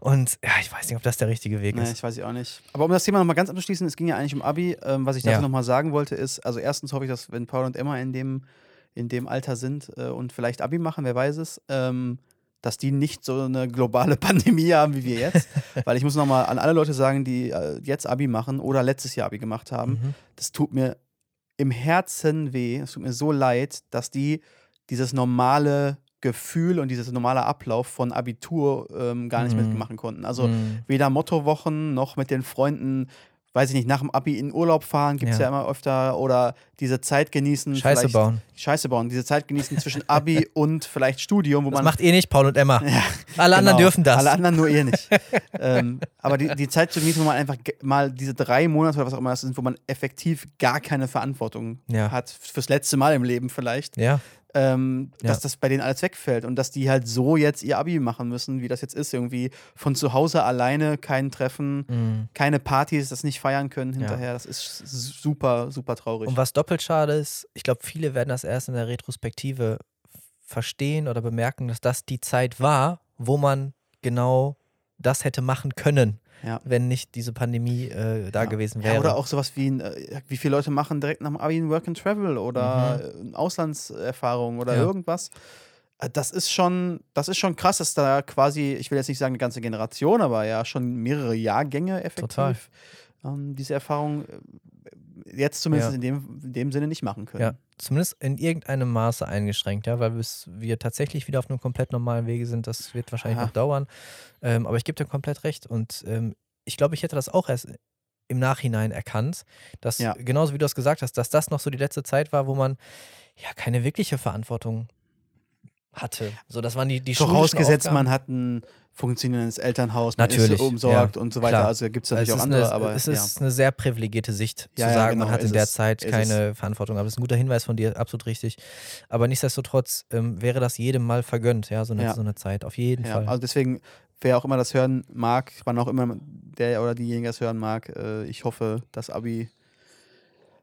Und ja, ich weiß nicht, ob das der richtige Weg Nee, ist. ich weiß ich auch nicht. Aber um das Thema nochmal ganz abzuschließen, es ging ja eigentlich um Abi. Ähm, was ich dazu Ja. nochmal sagen wollte, ist, also erstens hoffe ich, dass wenn Paul und Emma in dem, in dem Alter sind äh, und vielleicht Abi machen, wer weiß es, ähm, dass die nicht so eine globale Pandemie haben wie wir jetzt. Weil ich muss nochmal an alle Leute sagen, die äh, jetzt Abi machen oder letztes Jahr Abi gemacht haben, Mhm. das tut mir im Herzen weh. Es tut mir so leid, dass die dieses normale Gefühl und dieses normale Ablauf von Abitur ähm, gar nicht Mhm. mitmachen konnten. Also Mhm. weder Mottowochen noch mit den Freunden, weiß ich nicht, nach dem Abi in Urlaub fahren, gibt es Ja. ja. immer öfter. Oder diese Zeit genießen. Scheiße bauen. Scheiße bauen. Diese Zeit genießen zwischen Abi und vielleicht Studium, wo Das man. macht ihr nicht, Paul und Emma. Ja, Alle anderen genau. dürfen das. Alle anderen nur ihr nicht. ähm, aber die, die Zeit zu genießen, wo man einfach mal diese drei Monate oder was auch immer das sind, wo man effektiv gar keine Verantwortung Ja. hat, fürs letzte Mal im Leben vielleicht, ja. Ähm, Ja. dass das bei denen alles wegfällt und dass die halt so jetzt ihr Abi machen müssen, wie das jetzt ist, irgendwie von zu Hause alleine, kein Treffen, Mhm. keine Partys, das nicht feiern können hinterher. Das ist super, super traurig. Und was doppelt schade ist, ich glaube, viele werden das erst in der Retrospektive verstehen oder bemerken, dass das die Zeit war, wo man genau das hätte machen können, Ja. wenn nicht diese Pandemie äh, da Ja. gewesen wäre. Ja, oder auch sowas wie, ein, äh, wie viele Leute machen direkt nach dem Abi ein Work and Travel oder äh, Auslandserfahrung oder Mhm. Irgendwas. Äh, Das ist schon, das ist schon krass, dass da quasi, ich will jetzt nicht sagen eine ganze Generation, aber ja schon mehrere Jahrgänge effektiv Total. ähm, diese Erfahrung jetzt zumindest Ja. in, dem, in dem Sinne nicht machen können. Ja, zumindest in irgendeinem Maße eingeschränkt, ja, weil bis wir tatsächlich wieder auf einem komplett normalen Wege sind, das wird wahrscheinlich Aha. noch dauern. Ähm, aber ich gebe dir komplett recht und ähm, ich glaube, ich hätte das auch erst im Nachhinein erkannt, dass Ja. genauso wie du es gesagt hast, dass das noch so die letzte Zeit war, wo man ja keine wirkliche Verantwortung hatte. So, das waren die, die Vorausgesetzt, man hat ein funktionierendes Elternhaus, man Natürlich, ist umsorgt ja, und so weiter. klar. Also gibt es Es natürlich auch ist, andere, eine, aber es ja. ist eine sehr privilegierte Sicht, zu ja, sagen, man genau, hat in ist der es, Zeit ist keine Verantwortung. Aber das ist ein guter Hinweis von dir, absolut richtig. Aber nichtsdestotrotz ähm, wäre das jedem mal vergönnt, ja, so eine, so eine Zeit, auf jeden Fall. also deswegen, wer auch immer das hören mag, wann auch immer der oder diejenige das hören mag, äh, ich hoffe, das Abi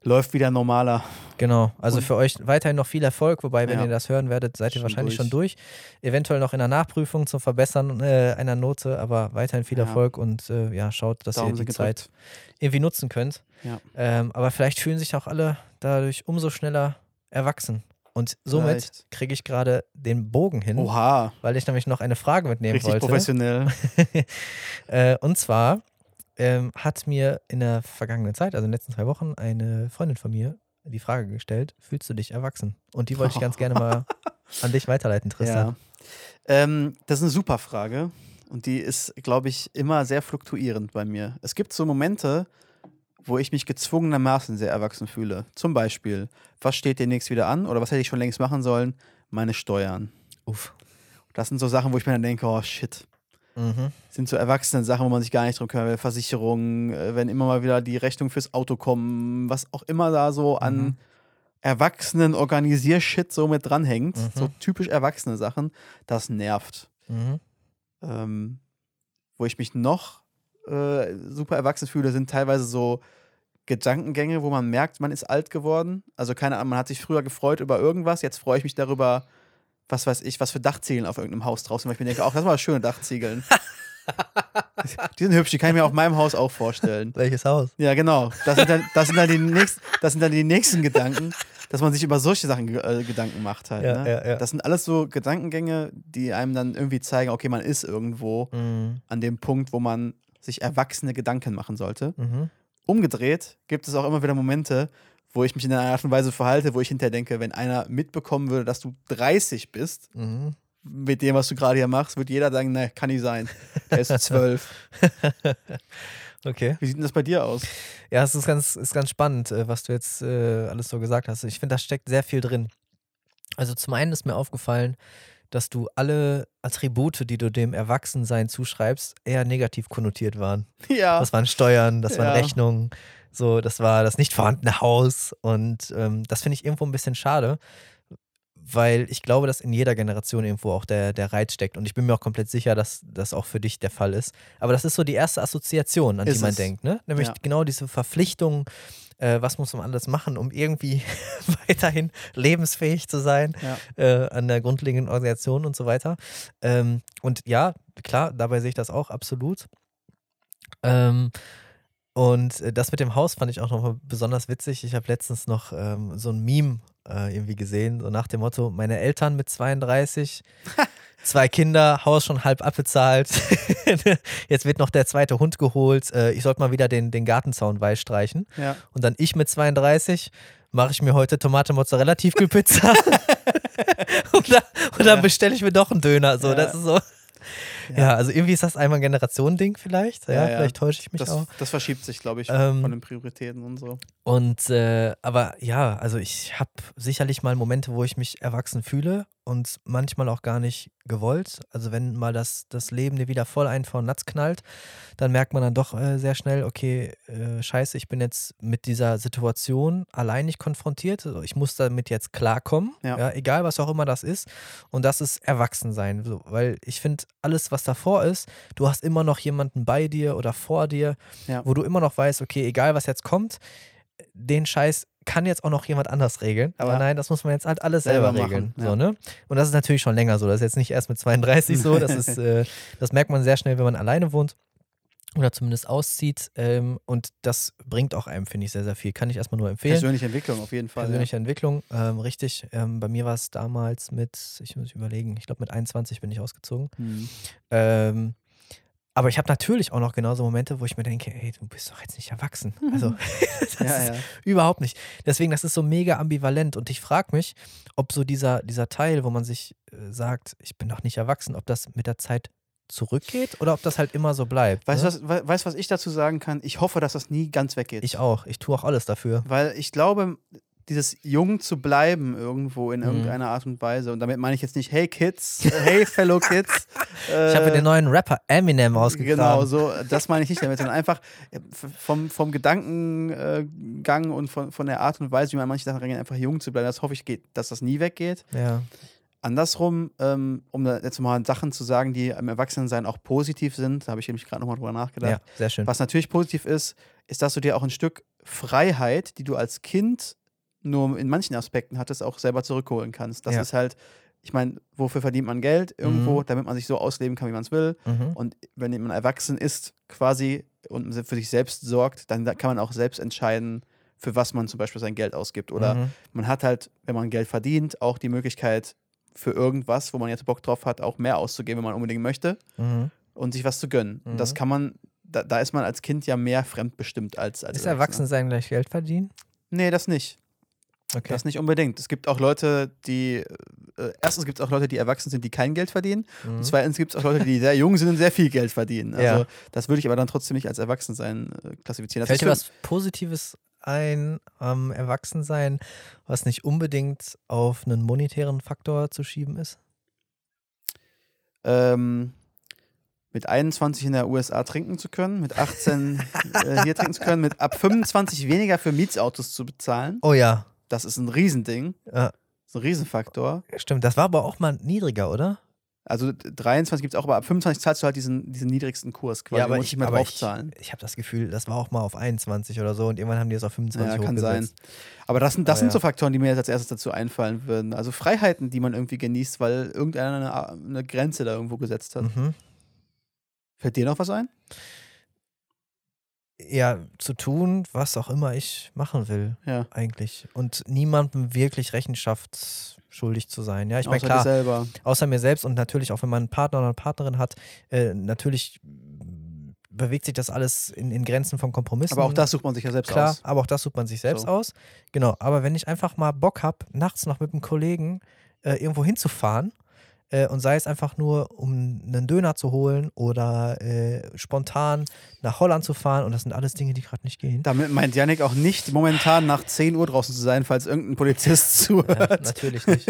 läuft wieder normaler. genau. Also und- für euch weiterhin noch viel Erfolg, wobei, wenn Ja. ihr das hören werdet, seid ihr wahrscheinlich durch. schon durch. Eventuell noch in der Nachprüfung zum Verbessern äh, einer Note, aber weiterhin viel Ja. Erfolg und äh, ja, schaut, dass Daumen ihr die sind Zeit gedrückt. irgendwie nutzen könnt. Ja. Ähm, aber vielleicht fühlen sich auch alle dadurch umso schneller erwachsen. Und somit kriege ich gerade den Bogen hin. Oha, weil ich nämlich noch eine Frage mitnehmen richtig wollte. professionell. äh, und zwar ähm, hat mir in der vergangenen Zeit, also in den letzten zwei Wochen, eine Freundin von mir die Frage gestellt: Fühlst du dich erwachsen? Und die wollte ich ganz gerne mal an dich weiterleiten, Tristan. Ja. Ähm, das ist eine super Frage und die ist, glaube ich, immer sehr fluktuierend bei mir. Es gibt so Momente, wo ich mich gezwungenermaßen sehr erwachsen fühle. Zum Beispiel, was steht demnächst wieder an oder was hätte ich schon längst machen sollen? Meine Steuern. Uff. Das sind so Sachen, wo ich mir dann denke, oh shit. Mhm. sind so erwachsene Sachen, wo man sich gar nicht drum kümmern will. Versicherungen, äh, wenn immer mal wieder die Rechnung fürs Auto kommen, was auch immer da so an Mhm. erwachsenen Organisiershit so mit dranhängt. Mhm. So typisch erwachsene Sachen, das nervt. Mhm. Ähm, wo ich mich noch äh, super erwachsen fühle, sind teilweise so Gedankengänge, wo man merkt, man ist alt geworden. Also keine Ahnung, man hat sich früher gefreut über irgendwas, jetzt freue ich mich darüber, was weiß ich, was für Dachziegeln auf irgendeinem Haus draußen, weil ich mir denke, auch das war schöne Dachziegeln. die sind hübsch, die kann ich mir auf meinem Haus auch vorstellen. Welches Haus? Ja, genau. Das sind dann, das sind dann, die, nächsten, das sind dann die nächsten Gedanken, dass man sich über solche Sachen äh, Gedanken macht halt. Ja, ne? ja, ja. Das sind alles so Gedankengänge, die einem dann irgendwie zeigen, okay, man ist irgendwo Mhm. an dem Punkt, wo man sich erwachsene Gedanken machen sollte. Mhm. Umgedreht gibt es auch immer wieder Momente, wo ich mich in einer Art und Weise verhalte, wo ich hinterher denke, wenn einer mitbekommen würde, dass du 30 bist, Mhm. mit dem, was du gerade hier machst, wird jeder sagen, ne, kann nicht sein. Der ist 12. Okay. Wie sieht denn das bei dir aus? Ja, es ist ganz, ist ganz spannend, äh, was du jetzt äh, alles so gesagt hast. Ich finde, da steckt sehr viel drin. Also zum einen ist mir aufgefallen, dass du alle Attribute, die du dem Erwachsensein zuschreibst, eher negativ konnotiert waren. Ja. Das waren Steuern, das waren Ja. Rechnungen, so, das war das nicht vorhandene Haus. Und ähm, das finde ich irgendwo ein bisschen schade, weil ich glaube, dass in jeder Generation irgendwo auch der, der Reiz steckt. Und ich bin mir auch komplett sicher, dass das auch für dich der Fall ist. Aber das ist so die erste Assoziation, an Ist die man es. denkt, ne? Nämlich Ja. genau diese Verpflichtung, äh, was muss man alles machen, um irgendwie weiterhin lebensfähig zu sein Ja. äh, an der grundlegenden Organisation und so weiter. Ähm, und ja, klar, dabei sehe ich das auch absolut. Ähm, und äh, das mit dem Haus fand ich auch noch besonders witzig. Ich habe letztens noch ähm, so ein Meme äh, irgendwie gesehen, so nach dem Motto: Meine Eltern mit 32, zwei Kinder, Haus schon halb abbezahlt. Jetzt wird noch der zweite Hund geholt. Äh, ich sollte mal wieder den, den Gartenzaun weiß streichen. Ja. Und dann ich mit 32 mache ich mir heute Tomate Mozzarella Tiefkühlpizza. und, da, und dann Ja. bestelle ich mir doch einen Döner. So, Ja. das ist so. Ja. also irgendwie ist das einmal ein Generationending vielleicht. Ja, Ja, ja. vielleicht täusche ich mich Das, auch. das verschiebt sich, glaube ich, Ähm, von den Prioritäten und so. Und äh, aber ja, also ich habe sicherlich mal Momente, wo ich mich erwachsen fühle und manchmal auch gar nicht gewollt. Also wenn mal das, das Leben dir wieder voll einen vor den Natz knallt, dann merkt man dann doch äh, sehr schnell, okay, äh, scheiße, ich bin jetzt mit dieser Situation allein nicht konfrontiert. Also ich muss damit jetzt klarkommen, Ja. ja. egal was auch immer das ist. Und das ist Erwachsensein. So, weil ich finde, alles, was davor ist, du hast immer noch jemanden bei dir oder vor dir, Ja. wo du immer noch weißt, okay, egal was jetzt kommt, den Scheiß kann jetzt auch noch jemand anders regeln. Aber Ja. nein, das muss man jetzt halt alles selber, Selber regeln. machen, ja. So, ne? Und das ist natürlich schon länger so. Das ist jetzt nicht erst mit 32 so. Das, ist, äh, das merkt man sehr schnell, wenn man alleine wohnt oder zumindest auszieht. Ähm, und das bringt auch einem, finde ich, sehr, sehr viel. Kann ich erstmal nur empfehlen. Persönliche Entwicklung auf jeden Fall. Persönliche Entwicklung, ähm, richtig. Ähm, bei mir war es damals mit, ich muss überlegen, ich glaube mit 21 bin ich ausgezogen. Ja. Hm. Ähm, aber ich habe natürlich auch noch genauso Momente, wo ich mir denke, ey, du bist doch jetzt nicht erwachsen. Also, das Ja, ist ja. überhaupt nicht. Deswegen, das ist so mega ambivalent. Und ich frage mich, ob so dieser, dieser Teil, wo man sich äh, sagt, ich bin doch nicht erwachsen, ob das mit der Zeit zurückgeht oder ob das halt immer so bleibt. Weißt ne? du, was, weißt, du, was ich dazu sagen kann? Ich hoffe, dass das nie ganz weggeht. Ich auch. Ich tue auch alles dafür. Weil ich glaube, dieses jung zu bleiben irgendwo in Mhm. irgendeiner Art und Weise, und damit meine ich jetzt nicht, hey Kids, äh, hey Fellow Kids. äh, Ich habe mir den neuen Rapper Eminem ausgegraben. Genau, so, das meine ich nicht damit, sondern einfach äh, vom, vom Gedankengang und von, von der Art und Weise, wie man manche Sachen einfach jung zu bleiben. Das hoffe ich, geht, dass das nie weggeht. Ja. Andersrum, ähm, um da jetzt mal Sachen zu sagen, die im Erwachsenensein auch positiv sind, da habe ich nämlich gerade nochmal drüber nachgedacht. ja, sehr schön. Was natürlich positiv ist, ist, dass du dir auch ein Stück Freiheit, die du als Kind nur in manchen Aspekten hattest, auch selber zurückholen kannst. Das Ja. ist halt, ich meine, wofür verdient man Geld irgendwo, Mhm. damit man sich so ausleben kann, wie man es will. Mhm. Und wenn man erwachsen ist quasi und für sich selbst sorgt, dann da kann man auch selbst entscheiden, für was man zum Beispiel sein Geld ausgibt. Oder Mhm. man hat halt, wenn man Geld verdient, auch die Möglichkeit für irgendwas, wo man jetzt Bock drauf hat, auch mehr auszugeben, wenn man unbedingt möchte Mhm. und sich was zu gönnen. Und das Mhm. kann man, da, da ist man als Kind ja mehr fremdbestimmt als als Ist. Erwachsensein gleich Geld verdienen? Nee, das nicht. Okay. Das nicht unbedingt. Es gibt auch Leute, die, äh, erstens gibt es auch Leute, die erwachsen sind, die kein Geld verdienen. Mhm. Und zweitens gibt es auch Leute, die sehr jung sind und sehr viel Geld verdienen. Also Ja. das würde ich aber dann trotzdem nicht als Erwachsensein äh, klassifizieren. Das Fällt dir was Positives ein am Erwachsensein, was nicht unbedingt auf einen monetären Faktor zu schieben ist? ähm, mit 21 in der USA trinken zu können, mit 18 äh, hier trinken zu können, mit ab 25 weniger für Mietsautos zu bezahlen. Oh ja, Das ist ein Riesending. ja Das ist ein Riesenfaktor. stimmt. Das war aber auch mal niedriger, oder? Also 23 gibt es auch, aber ab 25 zahlst du halt diesen, diesen niedrigsten Kurs quasi. Ja, aber ich, nicht mehr aber ich, ich habe das Gefühl, das war auch mal auf 21 oder so und irgendwann haben die es auf 25 Ja, kann sein. Aber das sind, das Aber sind ja. so Faktoren, die mir jetzt als erstes dazu einfallen würden. Also Freiheiten, die man irgendwie genießt, weil irgendeiner eine, eine Grenze da irgendwo gesetzt hat. Mhm. Fällt dir noch was ein? Ja, zu tun, was auch immer ich machen will, Ja. eigentlich. Und niemandem wirklich Rechenschaft schuldig zu sein. Ja, ich meine, klar, selber. außer mir selbst und natürlich auch, wenn man einen Partner oder eine Partnerin hat, äh, natürlich bewegt sich das alles in, in Grenzen von Kompromissen. Aber auch das sucht man sich ja selbst Klar, aus. aber auch das sucht man sich selbst So. aus. Genau, aber wenn ich einfach mal Bock habe, nachts noch mit einem Kollegen äh, irgendwo hinzufahren äh, und sei es einfach nur, um einen Döner zu holen oder äh, spontan nach Holland zu fahren und das sind alles Dinge, die gerade nicht gehen. Damit meint Yannick auch nicht, momentan nach 10 Uhr draußen zu sein, falls irgendein Polizist Ja, zuhört. natürlich nicht.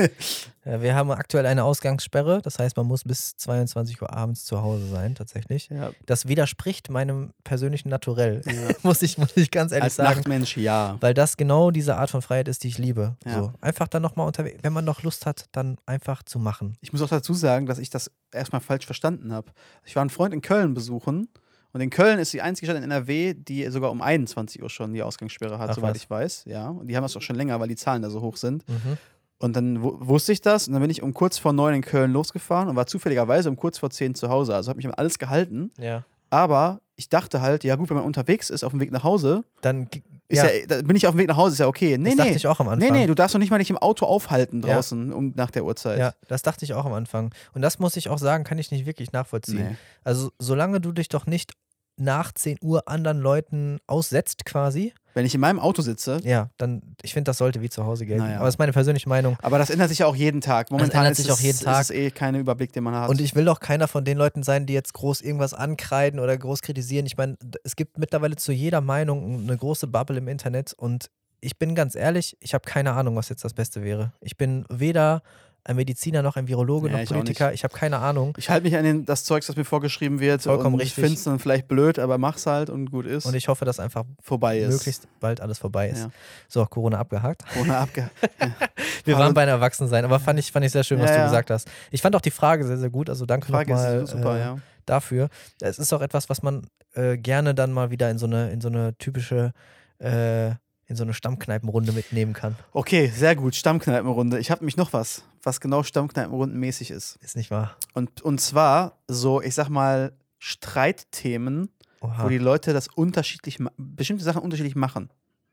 Ja, wir haben aktuell eine Ausgangssperre, das heißt, man muss bis 22 Uhr abends zu Hause sein, tatsächlich. Ja, Das widerspricht meinem persönlichen Naturell, Ja. muss, ich, muss ich ganz ehrlich als sagen. Nachtmensch, ja. Weil das genau diese Art von Freiheit ist, die ich liebe. Ja. So, einfach dann nochmal unterwegs, wenn man noch Lust hat, dann einfach zu machen. Ich muss auch dazu sagen, dass ich das erstmal falsch verstanden habe. Ich war einen Freund in Köln besuchen und in Köln ist die einzige Stadt in NRW, die sogar um 21 Uhr schon die Ausgangssperre hat, Ach, soweit was. ich weiß. Ja, und die haben das auch schon länger, weil die Zahlen da so hoch sind. Mhm. Und dann wu- wusste ich das und dann bin ich um kurz vor neun in Köln losgefahren und war zufälligerweise um kurz vor zehn zu Hause. Also habe mich an alles gehalten. Ja. Aber ich dachte halt, ja gut, wenn man unterwegs ist, auf dem Weg nach Hause, Dann ist ja. da bin ich auf dem Weg nach Hause, ist ja okay. Nee, das nee. dachte ich auch am Nee, Anfang. nee, du darfst doch nicht mal dich im Auto aufhalten Ja. draußen um, nach der Uhrzeit. ja, das dachte ich auch am Anfang. Und das muss ich auch sagen, kann ich nicht wirklich nachvollziehen. Nee. Also, solange du dich doch nicht nach 10 Uhr anderen Leuten aussetzt, quasi, Wenn ich in meinem Auto sitze, ja, dann, ich finde, das sollte wie zu Hause gelten. Naja. Aber das ist meine persönliche Meinung. aber das ändert sich ja auch jeden Tag. Momentan ändert ist, sich auch jeden Tag. ist es eh kein Überblick, den man hat. Und ich will doch keiner von den Leuten sein, die jetzt groß irgendwas ankreiden oder groß kritisieren. Ich meine, es gibt mittlerweile zu jeder Meinung eine große Bubble im Internet und ich bin ganz ehrlich, ich habe keine Ahnung, was jetzt das Beste wäre. Ich bin weder ein Mediziner noch ein Virologe Nee, noch ich Politiker. Ich habe keine Ahnung. ich halte mich an den, das Zeugs, das mir vorgeschrieben wird. Vollkommen und richtig. Ich finde es dann vielleicht blöd, aber mach's halt und gut ist. Und ich hoffe, dass einfach vorbei ist. möglichst bald alles vorbei ist. Ja. So, Corona abgehakt. Ohne abge Wir Hallo. waren bei Erwachsensein, aber fand ich, fand ich sehr schön, was Ja, du ja. gesagt hast. Ich fand auch die Frage sehr, sehr gut. Also danke nochmal äh, ja. dafür. Es ist auch etwas, was man äh, gerne dann mal wieder in so eine, in so eine typische, äh, in so eine Stammkneipenrunde mitnehmen kann. Okay, sehr gut. Stammkneipenrunde. Ich habe mich noch was, was genau Stammkneipenrundenmäßig ist. Ist nicht wahr? Und, und zwar so, ich sag mal, Streitthemen, Oha. wo die Leute das unterschiedlich, bestimmte Sachen unterschiedlich machen.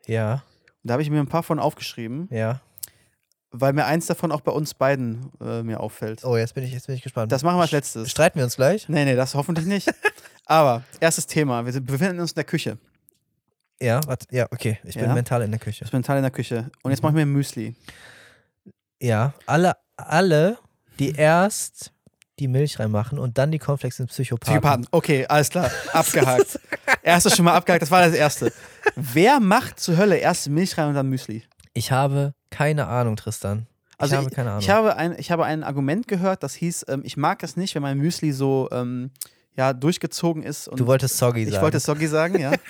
ja, Und da habe ich mir ein paar von aufgeschrieben, ja. weil mir eins davon auch bei uns beiden äh, mir auffällt. Oh, jetzt bin ich, jetzt bin ich gespannt. Das machen wir als letztes. Streiten wir uns gleich? Nee, nee, das hoffentlich nicht. Aber erstes Thema. Wir befinden uns in der Küche. Ja, warte. Ja, okay. Ich bin Ja. mental in der Küche. Ich bin mental in der Küche. Und jetzt Mhm. mache ich mir ein Müsli. Ja, alle, alle, die erst die Milch reinmachen und dann die Cornflakes sind Psychopathen. Psychopathen. Okay, alles klar. Abgehakt. Erstes schon mal abgehakt. Das war das erste. Wer macht zur Hölle erst Milch rein und dann Müsli? Ich habe keine Ahnung, Tristan. Ich Also habe keine Ahnung. Ich habe, ein, ich habe ein Argument gehört, das hieß, ähm, ich mag es nicht, wenn mein Müsli so ähm, ja, durchgezogen ist. Und du wolltest soggy ich sagen. wollte soggy sagen, ja.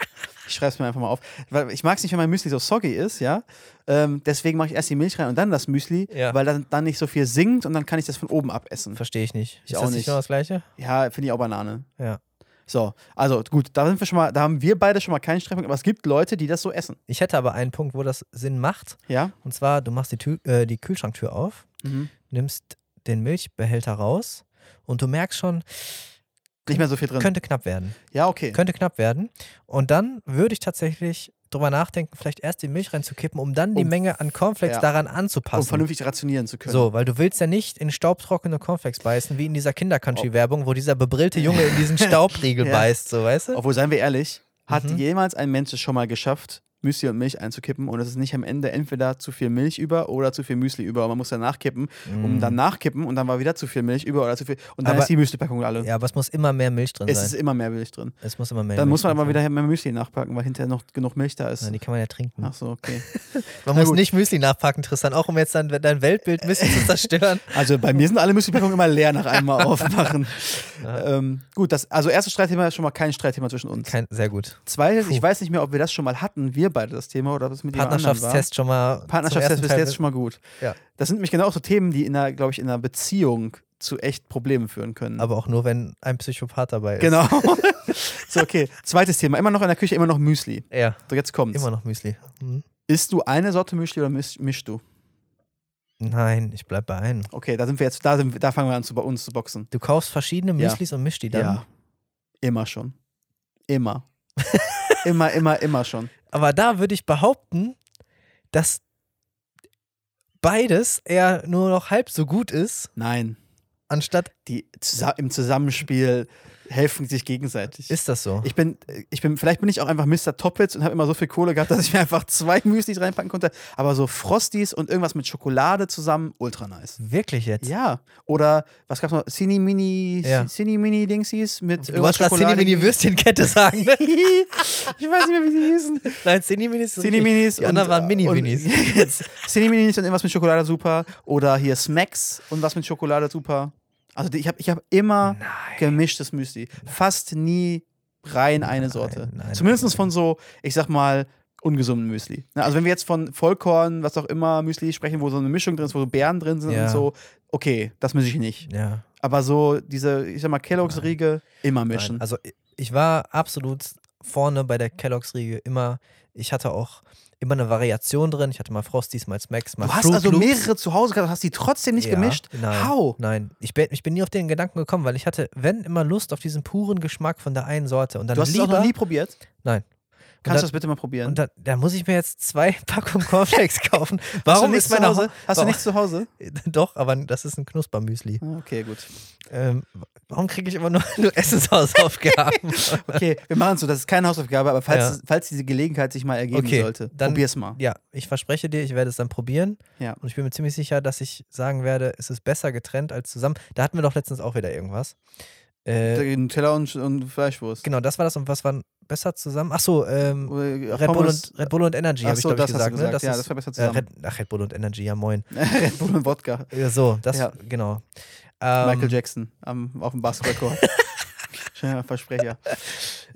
Ich schreibe es mir einfach mal auf. Weil ich mag es nicht, wenn mein Müsli so soggy ist, ja. Ähm, deswegen mache ich erst die Milch rein und dann das Müsli, Ja. weil dann, dann nicht so viel sinkt und dann kann ich das von oben abessen. Verstehe ich nicht. Ich ist auch das nicht nicht. genau das Gleiche? Ja, finde ich auch Banane. Ja. So, also gut, da sind wir schon mal, da haben wir beide schon mal keinen Streitpunkt, aber es gibt Leute, die das so essen. Ich hätte aber einen Punkt, wo das Sinn macht. Ja? Und zwar, du machst die, Tür, äh, die Kühlschranktür auf, Mhm. nimmst den Milchbehälter raus und du merkst schon, Nicht mehr so viel drin. könnte knapp werden. ja, okay. Könnte knapp werden. Und dann würde ich tatsächlich drüber nachdenken, vielleicht erst die Milch reinzukippen, um dann die Um- Menge an Cornflakes ja. daran um anzupassen. vernünftig rationieren zu können. so, weil du willst ja nicht in staubtrockene Cornflakes beißen, wie in dieser Kinder-Country-Werbung, wo dieser bebrillte Junge in diesen Staubriegel Ja. beißt, so, weißt du? Obwohl, seien wir ehrlich, hat Mhm. jemals ein Mensch es schon mal geschafft, Müsli und Milch einzukippen und es ist nicht am Ende entweder zu viel Milch über oder zu viel Müsli über. Und man muss dann nachkippen, um Mm. dann nachkippen und dann war wieder zu viel Milch über oder zu viel. Und dann Aber- ist die Müsli-Packung alle. Ja, aber es muss immer mehr Milch drin es sein. ist immer mehr Milch drin. Es muss immer mehr Dann Milch muss man aber wieder mehr Müsli nachpacken, weil hinterher noch genug Milch da ist. Ja, die kann man ja trinken. Ach so, okay. Man muss nicht Müsli nachpacken, Tristan, auch um jetzt dann dein Weltbild ein bisschen zu zerstören. Also bei mir sind alle Müsli-Packungen immer leer nach einmal aufmachen. Ja. ähm, gut, das, also erstes Streitthema ist schon mal kein Streitthema zwischen uns. Kein, sehr gut. Zweites, ich weiß nicht mehr, ob wir das schon mal hatten, wir beide das Thema oder ob es mit. Partnerschaftstest schon mal. Partnerschaftstest bis jetzt schon mal gut. Ja. Das sind nämlich genau auch so Themen, die in einer, glaube ich, in einer Beziehung zu echt Problemen führen können. Aber auch nur, wenn ein Psychopath dabei ist. genau. so, okay. Zweites Thema. Immer noch in der Küche, immer noch Müsli. Ja, So, jetzt kommt's. immer noch Müsli. Mhm. Isst du eine Sorte Müsli oder misch, mischst du? Nein, ich bleib bei einem. Okay, da sind wir jetzt, da, sind, da fangen wir an, zu, bei uns zu boxen. Du kaufst verschiedene Ja. Müslis und mischst die dann. Ja. Immer schon. Immer. immer, immer, immer schon. Aber da würde ich behaupten, dass beides eher nur noch halb so gut ist, Nein. anstatt Die zusa im Zusammenspiel helfen sich gegenseitig. ist das so. Ich bin, ich bin, vielleicht bin ich auch einfach Mr. Toppitz und habe immer so viel Kohle gehabt, dass ich mir einfach zwei Müslis reinpacken konnte. Aber so Frosties und irgendwas mit Schokolade zusammen, ultra nice. Wirklich jetzt? Ja. Oder was gab's noch? Cini Mini, Ja. Cini Mini Dingsies mit Du wolltest gerade Cine Mini Würstchenkette sagen, ne? ich weiß nicht mehr, wie sie hießen. Nein, Cine Minis. Cini Minis. Die anderen waren Mini Minis. Cini Minis und irgendwas mit Schokolade super. Oder hier Smacks und was mit Schokolade super. Also ich habe ich hab immer Nein. gemischtes Müsli. Fast nie rein eine Sorte. nein, Zumindest von so, ich sag mal, ungesunden Müsli. Also wenn wir jetzt von Vollkorn, was auch immer, Müsli sprechen, wo so eine Mischung drin ist, wo so Beeren drin sind Ja. und so, okay, das mische ich nicht. Ja. Aber so diese, ich sag mal, Kelloggs-Riege immer mischen. Also ich war absolut vorne bei der Kelloggs Riege immer. Ich hatte auch immer eine Variation drin. Ich hatte mal Frosties, mal Smacks, mal du hast Fruit also Loops. mehrere zu Hause gehabt, hast die trotzdem nicht Ja, gemischt? Nein. How? Nein. Ich bin, ich bin nie auf den Gedanken gekommen, weil ich hatte, wenn immer Lust auf diesen puren Geschmack von der einen Sorte. Und dann Du hast es lieber, auch noch nie probiert? Nein. Kannst du das bitte mal probieren? Und da, da muss ich mir jetzt zwei Packungen Cornflakes kaufen. Warum ist meine Hause? Hast du nichts zu Hause? Doch, aber das ist ein Knuspermüsli. Ah, Okay, gut. Ähm, warum kriege ich immer nur, nur Essenshausaufgaben? Okay, wir machen es so, das ist keine Hausaufgabe, aber falls, Ja. falls diese Gelegenheit sich mal ergeben Okay, sollte, dann- probier's mal. ja, ich verspreche dir, ich werde es dann probieren. Ja. Und ich bin mir ziemlich sicher, dass ich sagen werde, es ist besser getrennt als zusammen. Da hatten wir doch letztens auch wieder irgendwas. Äh, Nutella und, und Fleischwurst. genau, das war das. Und was war besser zusammen? Ach so, ähm, Oder Red, Bull und, Red Bull und Energy, habe ich glaube ich das gesagt. gesagt. Ne? Ja, ist- das war besser äh, zusammen. Red, ach, Red Bull und Energy, ja moin. Red Bull und Wodka. Ja, so, das, Ja. genau. Ähm, Michael Jackson am, auf dem Basketballcourt. Schöner Versprecher.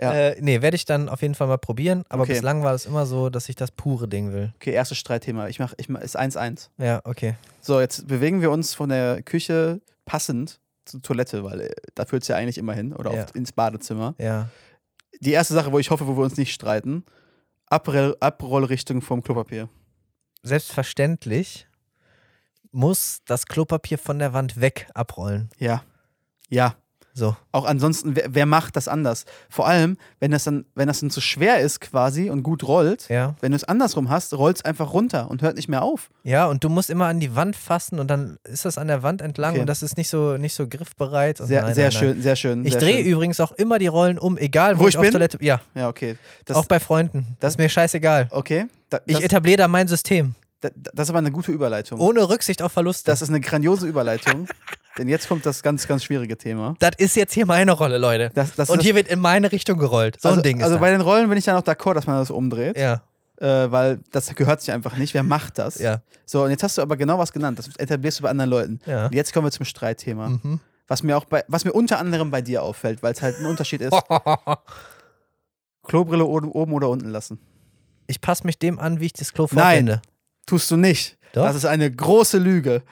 Ja. Äh, nee, werde ich dann auf jeden Fall mal probieren. Aber Okay. bislang war es immer so, dass ich das pure Ding will. Okay, erstes Streitthema. Ich mach, ich mach, ist 1-1. Ja, okay. So, jetzt bewegen wir uns von der Küche passend zur Toilette, weil äh, da führt es ja eigentlich immer hin oder Ja. oft ins Badezimmer. Ja. Die erste Sache, wo ich hoffe, wo wir uns nicht streiten: Abrell Abrollrichtung vom Klopapier. Selbstverständlich muss das Klopapier von der Wand weg abrollen. Ja. Ja. So. Auch ansonsten, wer, wer macht das anders? Vor allem, wenn das dann, wenn das dann zu schwer ist quasi und gut rollt, Ja. wenn du es andersrum hast, rollt es einfach runter und hört nicht mehr auf. Ja, und du musst immer an die Wand fassen und dann ist das an der Wand entlang Okay. und das ist nicht so, nicht so griffbereit. Und Sehr, nein, sehr nein, nein. schön, sehr schön. Ich drehe übrigens auch immer die Rollen um, egal wo, Wo ich ich auf bin? Toilette. Ja, Ja, okay. Das, auch bei Freunden. Das ist mir scheißegal. okay. Da, Ich etabliere da mein System. da, das ist aber eine gute Überleitung. Ohne Rücksicht auf Verluste. Das ist eine grandiose Überleitung. denn jetzt kommt das ganz, ganz schwierige Thema. Das ist jetzt hier meine Rolle, Leute. Das, das und hier wird in meine Richtung gerollt. So also, ein Ding ist Also das. bei den Rollen bin ich dann auch d'accord, dass man das umdreht. Ja, Äh, weil das gehört sich einfach nicht. Wer macht das? ja, So, und jetzt hast du aber genau was genannt. Das etablierst du bei anderen Leuten. ja. Und jetzt kommen wir zum Streitthema. Mhm. Was mir auch bei, was mir unter anderem bei dir auffällt, weil es halt ein Unterschied ist. Klobrille oben, oder unten lassen. Ich passe mich dem an, wie ich das Klo Nein. vorfinde. Tust du nicht. Doch. Das ist eine große Lüge.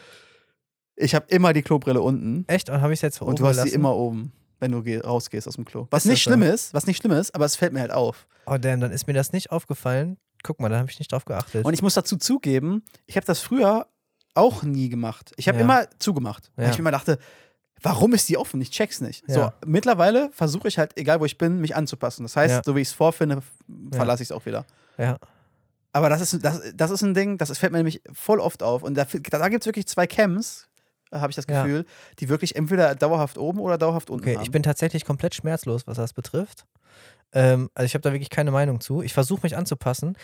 Ich habe immer die Klobrille unten Echt? Und habe ich es jetzt und oben du hast sie immer oben, wenn du geh, rausgehst aus dem Klo. Was Ist nicht das so? schlimm ist, was nicht schlimm ist, aber es fällt mir halt auf. Oh, damn, dann ist mir das nicht aufgefallen. Guck mal, da habe ich nicht drauf geachtet. Und ich muss dazu zugeben, ich habe das früher auch nie gemacht. Ich habe Ja. immer zugemacht. Weil Ja. ich mir immer dachte, warum ist die offen? Ich check's nicht. Ja. So, mittlerweile versuche ich halt, egal wo ich bin, mich anzupassen. Das heißt, Ja. so wie ich es vorfinde, verlasse ich es auch wieder. ja. Aber das ist, das, das ist ein Ding, das fällt mir nämlich voll oft auf. Und da, da gibt es wirklich zwei Cams, habe ich das Ja. Gefühl, die wirklich entweder dauerhaft oben oder dauerhaft unten Okay, haben. ich bin tatsächlich komplett schmerzlos, was das betrifft. Ähm, also ich habe da wirklich keine Meinung zu. Ich versuche mich anzupassen.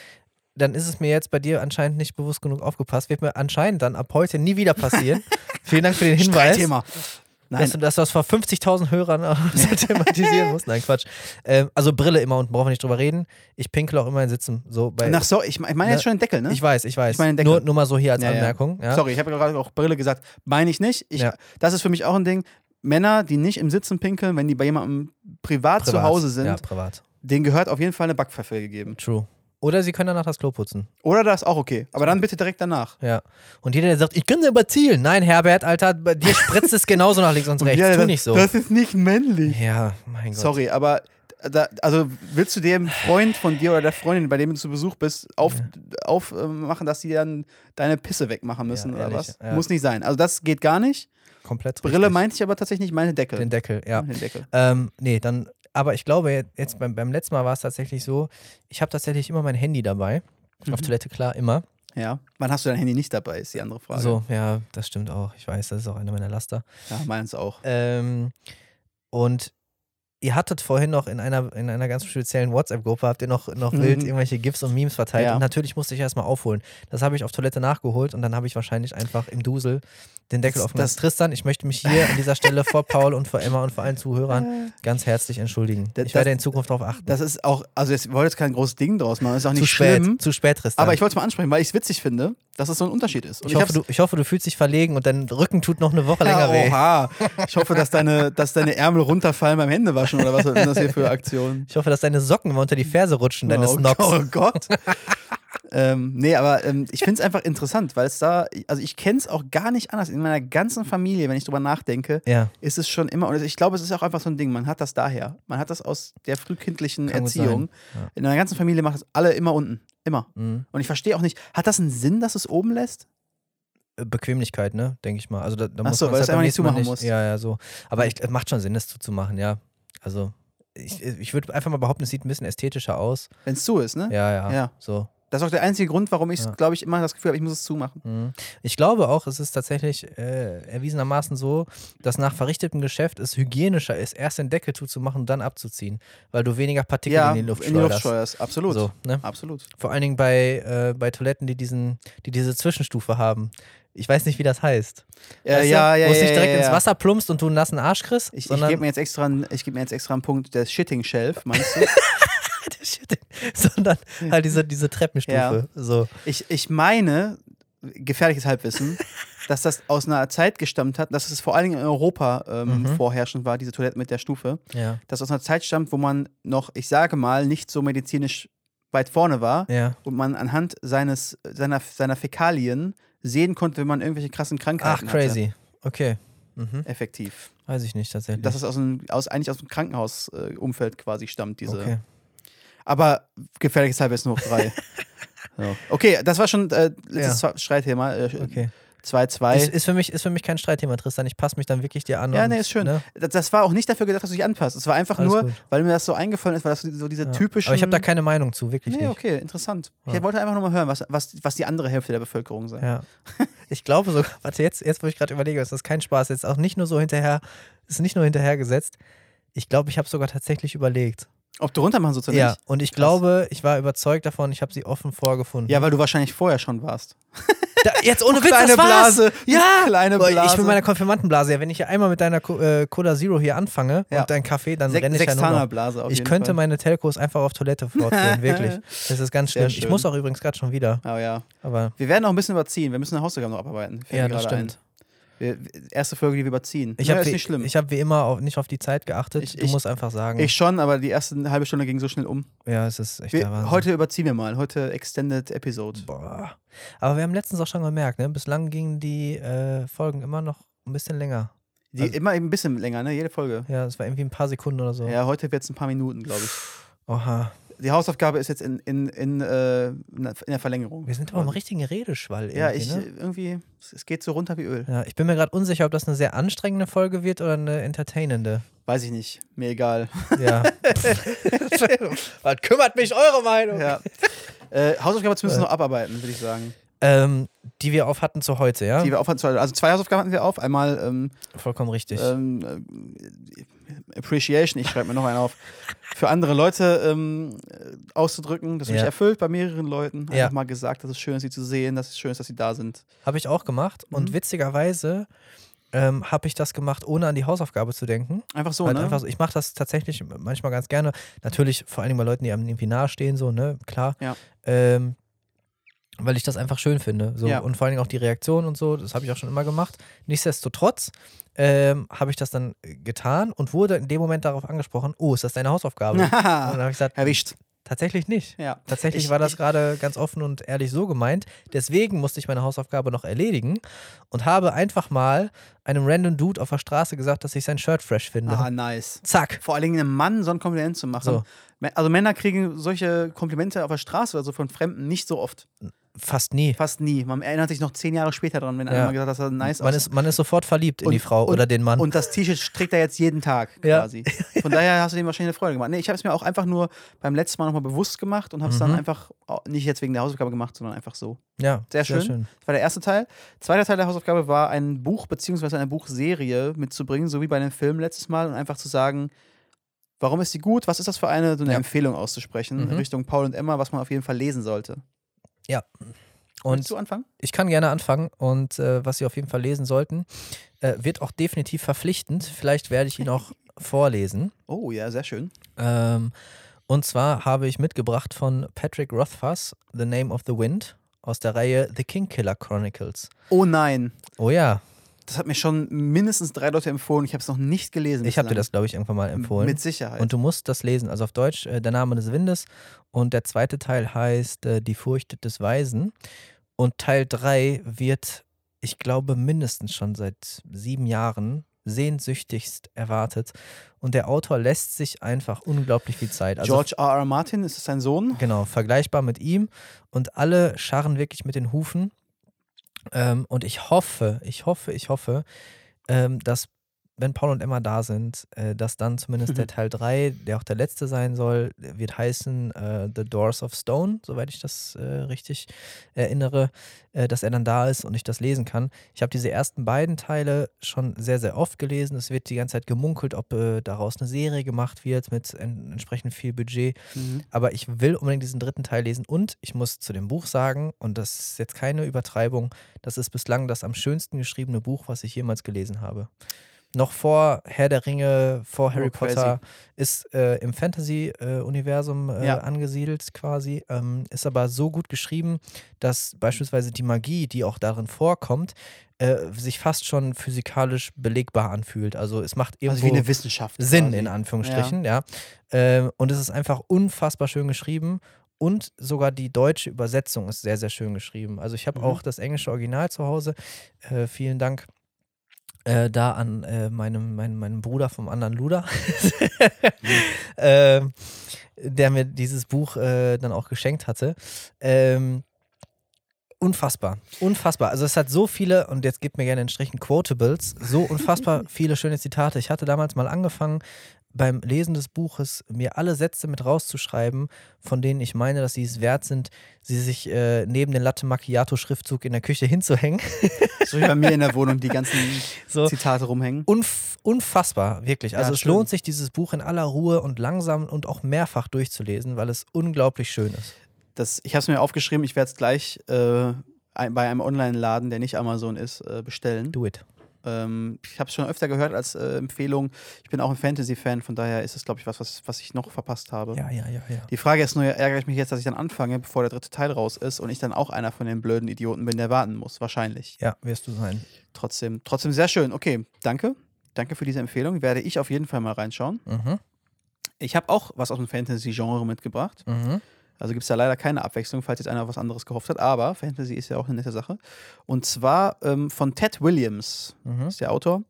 Dann ist es mir jetzt bei dir anscheinend nicht bewusst genug aufgepasst. Wird mir anscheinend dann ab heute nie wieder passieren. Vielen Dank für den Hinweis. Streitthema. Nein, Dass, du- dass du das vor 50.000 Hörern thematisieren musst. Nein, Quatsch. Ähm, also Brille immer und brauchen wir nicht drüber reden. Ich pinkel auch immer in Sitzen. So bei, nach so, ich, ich meine Ne? jetzt schon den Deckel, ne? ich weiß, ich weiß. Ich meine den Deckel. nur, nur mal so hier als Ja, ja. Anmerkung. Ja. Sorry, ich habe gerade auch Brille gesagt. Meine ich nicht. Ich, Ja. Das ist für mich auch ein Ding. Männer, die nicht im Sitzen pinkeln, wenn die bei jemandem privat, zu Hause sind, Ja, privat. denen gehört auf jeden Fall eine Backpfeife gegeben. True. Oder sie können danach das Klo putzen. Oder das auch okay. Aber dann bitte direkt danach. Ja. Und jeder, der sagt, ich kann überzielen. Nein, Herbert, Alter, bei dir spritzt es genauso nach links und rechts. Ja, tu das, nicht so. Das ist nicht männlich. ja, mein Gott. Sorry, aber da, also willst du dem Freund von dir oder der Freundin, bei dem du zu Besuch bist, aufmachen, auf, äh, dass die dann deine Pisse wegmachen müssen Ja, oder ehrlich, was? ja. Muss nicht sein. Also das geht gar nicht. Komplett Brille richtig. meinte ich aber tatsächlich nicht, meine Deckel. Den Deckel, ja. Den Deckel. Ähm, nee, dann, aber ich glaube, jetzt- beim, beim letzten Mal war es tatsächlich so, ich habe tatsächlich immer mein Handy dabei. Auf Mhm. Toilette, klar, immer. Ja. Wann hast du dein Handy nicht dabei, ist die andere Frage. So, ja, das stimmt auch. Ich weiß, das ist auch einer meiner Laster. Ja, meins auch. Ähm, und ihr hattet vorhin noch in einer, in einer ganz speziellen WhatsApp-Gruppe, habt ihr noch, noch Mhm. wild irgendwelche GIFs und Memes verteilt. Ja. Und natürlich musste ich erstmal aufholen. Das habe ich auf Toilette nachgeholt und dann habe ich wahrscheinlich einfach im Dusel den Deckel Das- aufgemacht. das- Tristan, ich möchte mich hier an dieser Stelle vor Paul und vor Emma und vor allen Zuhörern ganz herzlich entschuldigen. Das- Ich werde das- in Zukunft darauf achten. Das ist auch, also ich wollte jetzt kein großes Ding draus machen, das ist auch zu nicht spät, schlimm. zu spät, Tristan. Aber ich wollte es mal ansprechen, weil ich es witzig finde, dass es so ein Unterschied ist. Ich, hoffe, du, ich hoffe, du fühlst dich verlegen und dein Rücken tut noch eine Woche länger ja, weh. Oha. Ich hoffe, dass deine, dass deine Ärmel runterfallen beim Händewaschen oder was sind das hier für Aktionen? Ich hoffe, dass deine Socken immer unter die Ferse rutschen, deine oh, Snobs. Oh Gott. ähm, nee, aber ähm, ich finde es einfach interessant, weil es da, also ich kenne es auch gar nicht anders. In meiner ganzen Familie, wenn ich drüber nachdenke, Ja, ist es schon immer, und ich glaube, es ist auch einfach so ein Ding, man hat das daher. Man hat das aus der frühkindlichen Kann Erziehung. ja. In meiner ganzen Familie macht das alle immer unten. Immer. mhm. Und ich verstehe auch nicht, hat das einen Sinn, dass es oben lässt? Bequemlichkeit, ne, denke ich mal. Also da, da Ach muss so, man weil es halt einfach nicht Mal zumachen musst. Ja, ja, so. Aber ich, es macht schon Sinn, das zuzumachen, ja. Also ich, ich würde einfach mal behaupten, es sieht ein bisschen ästhetischer aus. Wenn es zu ist, ne? Ja, ja. Ja. So. Das ist auch der einzige Grund, warum ich, Ja. glaube ich, immer das Gefühl habe, ich muss es zumachen. Mhm. Ich glaube auch, es ist tatsächlich äh, erwiesenermaßen so, dass nach verrichtetem Geschäft es hygienischer ist, erst den Deckel zuzumachen und dann abzuziehen, weil du weniger Partikel ja, in die Luft in die Luft steuerst. Absolut. So, ne? Absolut. Vor allen Dingen bei, äh, bei Toiletten, die, diesen, die diese Zwischenstufe haben. Ich weiß nicht, wie das heißt. Ja, Weißt du? ja, ja. Wo es ja, nicht direkt ja, ja. ins Wasser plumpst und du einen nassen Arsch kriegst, Ich, ich gebe mir, jetzt extra einen- ich geb mir jetzt extra einen Punkt, der Shitting Shelf, meinst du? Shit, sondern halt diese, diese Treppenstufe. So. ich, ich meine, gefährliches Halbwissen, dass das aus einer Zeit gestammt hat, dass es vor allen Dingen in Europa ähm, Mhm. vorherrschend war, diese Toilette mit der Stufe, Ja. dass aus einer Zeit stammt, wo man noch, ich sage mal, nicht so medizinisch weit vorne war Ja. und man anhand seines, seiner, seiner Fäkalien sehen konnte, wenn man irgendwelche krassen Ach, Krankheiten crazy. Okay. Mhm. hatte. Effektiv. Weiß ich nicht tatsächlich. Dass es aus, einem, aus eigentlich aus dem Krankenhausumfeld äh, quasi stammt, diese. okay. Aber gefährliches Halbwissen hoch drei. so. Okay, das war schon äh, letztes Streitthema. Äh, okay. 2-2. Ist, ist, für mich, ist für mich kein Streitthema, Tristan. Ich passe mich dann wirklich dir an. Ja, nee, ist schön. Ne? Das, das war auch nicht dafür gedacht, dass du dich anpasst. Es war einfach Alles nur, gut. weil mir das so eingefallen ist, weil das so, so diese Ja. typischen. Aber ich habe da keine Meinung zu, wirklich Nee, nicht. okay, interessant. Ich Ja. wollte einfach nur mal hören, was, was, was die andere Hälfte der Bevölkerung sagt. Ja. Ich glaube sogar, warte, jetzt, jetzt wo ich gerade überlege, ist das kein Spaß. Jetzt auch nicht nur so hinterher, ist nicht nur hinterhergesetzt. Ich glaube, ich habe sogar tatsächlich überlegt. Ob du runtermachen sollst oder Ja, nicht? und ich glaube, ich war überzeugt davon, ich habe sie offen vorgefunden. Ja, weil du wahrscheinlich vorher schon warst. Da, jetzt ohne Witz, Kleine das war's. Blase. Ja, Kleine Blase. Ich mit meiner Konfirmandenblase, ja, wenn ich hier einmal mit deiner Co äh, Cola Zero hier anfange Ja. und deinen Kaffee, dann Sek renne ich ja nur noch. Sextanerblase auf Ich könnte Fall. meine Telcos einfach auf Toilette fortführen, wirklich. Das ist ganz schlimm. Ich muss auch übrigens gerade schon wieder, Aber ja. aber Wir werden auch ein bisschen überziehen. Wir müssen eine Hausaufgabe noch abarbeiten. Fällt ja, das stimmt. Ein. Erste Folge, die wir überziehen. Ich ja, habe ist wie, nicht schlimm. ich hab wie immer auch nicht auf die Zeit geachtet. Ich- du ich- musst einfach sagen, Ich schon, aber die erste halbe Stunde ging so schnell um. ja, es ist echt Wir, der Wahnsinn. heute überziehen wir mal. Heute Extended Episode. Boah. Aber wir haben letztens auch schon gemerkt, ne? bislang gingen die äh, Folgen immer noch ein bisschen länger. Die, Also- immer ein bisschen länger, ne? Jede Folge. Ja, es war irgendwie ein paar Sekunden oder so. Ja, heute wird es ein paar Minuten, glaube ich. Oha. Die Hausaufgabe ist jetzt in, in, in, äh, in der Verlängerung. Wir sind aber im richtigen Redeschwall. Ja, irgendwie, ich ne? irgendwie, es- geht so runter wie Öl. Ja, ich bin mir gerade unsicher, ob das eine sehr anstrengende Folge wird oder eine entertainende. Weiß ich nicht. Mir egal. Ja. Was kümmert mich eure Meinung? ja. äh, Hausaufgabe müssen wir noch abarbeiten, würde ich sagen. Ähm, die wir auf hatten zu heute, ja? Die wir auf, also zwei Hausaufgaben hatten wir auf. Einmal ähm, Vollkommen richtig. ähm, äh, Appreciation, ich schreibe mir noch einen auf, für andere Leute ähm, äh, auszudrücken. Das Ja. erfüllt bei mehreren Leuten. Einfach Ja. mal gesagt, dass es schön ist, sie zu sehen, dass es schön ist, dass sie da sind. Habe ich auch gemacht. Und Mhm. witzigerweise ähm, habe ich das gemacht, ohne an die Hausaufgabe zu denken. Einfach so, halt ne? einfach so. Ich mache das tatsächlich manchmal ganz gerne. Natürlich vor allem bei Leuten, die einem irgendwie nahestehen, so, ne? Klar. Ja. Ähm, weil ich das einfach schön finde. So. Ja. Und vor allen Dingen auch die Reaktion und so, das habe ich auch schon immer gemacht. Nichtsdestotrotz ähm, habe ich das dann getan und wurde in dem Moment darauf angesprochen, oh, ist das deine Hausaufgabe? und dann habe ich gesagt, Erwischt. Tatsächlich nicht. Ja. Tatsächlich Ich- war das gerade ganz offen und ehrlich so gemeint. Deswegen musste ich meine Hausaufgabe noch erledigen und habe einfach mal einem random Dude auf der Straße gesagt, dass ich sein Shirt fresh finde. Ah, nice. Zack. Vor allen Dingen einem Mann so ein Kompliment zu machen. So. Also Männer kriegen solche Komplimente auf der Straße oder so von Fremden nicht so oft. Fast nie. Fast nie. Man erinnert sich noch zehn Jahre später dran, wenn Ja. einer mal gesagt hat, dass er nice Man aussieht. ist, man ist sofort verliebt in Und- die Frau und- oder den Mann. Und das T-Shirt trägt er jetzt jeden Tag Ja. quasi. Von daher hast du dem wahrscheinlich eine Freude gemacht. Nee, ich habe es mir auch einfach nur beim letzten Mal nochmal bewusst gemacht und habe es dann Mhm. einfach auch nicht jetzt wegen der Hausaufgabe gemacht, sondern einfach so. ja, Sehr schön. Das war der erste Teil. Zweiter Teil der Hausaufgabe war ein Buch bzw. eine Buchserie mitzubringen, so wie bei dem Film letztes Mal und einfach zu sagen, warum ist die gut, was ist das für eine, so eine Ja. Empfehlung auszusprechen Mhm. Richtung Paul und Emma, was man auf jeden Fall lesen sollte. Und Willst du anfangen? ich kann gerne anfangen und äh, was Sie auf jeden Fall lesen sollten, äh, wird auch definitiv verpflichtend. Vielleicht werde ich ihn auch vorlesen. Oh ja, sehr schön. Ähm, und zwar habe ich mitgebracht von Patrick Rothfuss The Name of the Wind aus der Reihe The Kingkiller Chronicles. Oh nein, Oh ja, das hat mir schon mindestens drei Leute empfohlen. Ich habe es noch nicht gelesen. ich habe dir das, glaube ich, irgendwann mal empfohlen. Mit Sicherheit. Und du musst das lesen. Also auf Deutsch äh, Der Name des Windes. Und der zweite Teil heißt äh, Die Furcht des Weisen. Und Teil 3 wird, ich glaube, mindestens schon seit sieben Jahren sehnsüchtigst erwartet. Und der Autor lässt sich einfach unglaublich viel Zeit. Also George R. R. Martin, ist es sein Sohn? Genau, vergleichbar mit ihm. Und alle scharren wirklich mit den Hufen. Ähm, und ich hoffe, ich hoffe, ich hoffe, ähm, dass, wenn Paul und Emma da sind, äh, dass dann zumindest der Teil 3, der auch der letzte sein soll, wird heißen äh, The Doors of Stone, soweit ich das äh, richtig erinnere, äh, dass er dann da ist und ich das lesen kann. Ich habe diese ersten beiden Teile schon sehr, sehr oft gelesen. Es wird die ganze Zeit gemunkelt, ob äh, daraus eine Serie gemacht wird mit en entsprechend viel Budget. Mhm. Aber ich will unbedingt diesen dritten Teil lesen und ich muss zu dem Buch sagen, und das ist jetzt keine Übertreibung, das ist bislang das am schönsten geschriebene Buch, was ich jemals gelesen habe. Noch vor Herr der Ringe, vor Harry Oh. Potter, ist äh, im Fantasy-Universum äh, Ja. angesiedelt quasi, ähm, ist aber so gut geschrieben, dass beispielsweise die Magie, die auch darin vorkommt, äh, sich fast schon physikalisch belegbar anfühlt. Also es macht irgendwo Also wie eine Wissenschaft. Sinn quasi. in Anführungsstrichen, ja. Ähm, und es ist einfach unfassbar schön geschrieben. Und sogar die deutsche Übersetzung ist sehr, sehr schön geschrieben. Also ich habe Mhm. auch das englische Original zu Hause. Äh, vielen Dank äh, da an äh, meinem, meinem, meinem Bruder vom anderen Luder, ähm, der mir dieses Buch äh, dann auch geschenkt hatte. Ähm, unfassbar, unfassbar. Also es hat so viele, und jetzt gebt mir gerne einen Strichen Quotables, so unfassbar viele schöne Zitate. Ich hatte damals mal angefangen, beim Lesen des Buches mir alle Sätze mit rauszuschreiben, von denen ich meine, dass sie es wert sind, sie sich äh, neben den Latte Macchiato Schriftzug in der Küche hinzuhängen. So wie bei mir in der Wohnung die ganzen So. Zitate rumhängen. Unf unfassbar, wirklich. Also Ja, es schön. lohnt sich, dieses Buch in aller Ruhe und langsam und auch mehrfach durchzulesen, weil es unglaublich schön ist. Das, ich habe es mir aufgeschrieben, ich werde es gleich äh, bei einem Online-Laden, der nicht Amazon ist, äh, bestellen. Do it. Ähm, ich habe es schon öfter gehört als äh, Empfehlung. Ich bin auch ein Fantasy-Fan, von daher ist es, glaube ich, was, was, was ich noch verpasst habe. Ja, ja, ja, ja. Die Frage ist nur, ärgere ich mich jetzt, dass ich dann anfange, bevor der dritte Teil raus ist und ich dann auch einer von den blöden Idioten bin, der warten muss. Wahrscheinlich. Ja, wirst du sein. Trotzdem, trotzdem sehr schön. Okay, danke. Danke für diese Empfehlung. Werde ich auf jeden Fall mal reinschauen. Mhm. Ich habe auch was aus dem Fantasy-Genre mitgebracht. Mhm. Also gibt es da leider keine Abwechslung, falls jetzt einer was anderes gehofft hat. Aber Fantasy ist ja auch eine nette Sache. Und zwar ähm, von Ted Williams, Mhm. ist der Autor.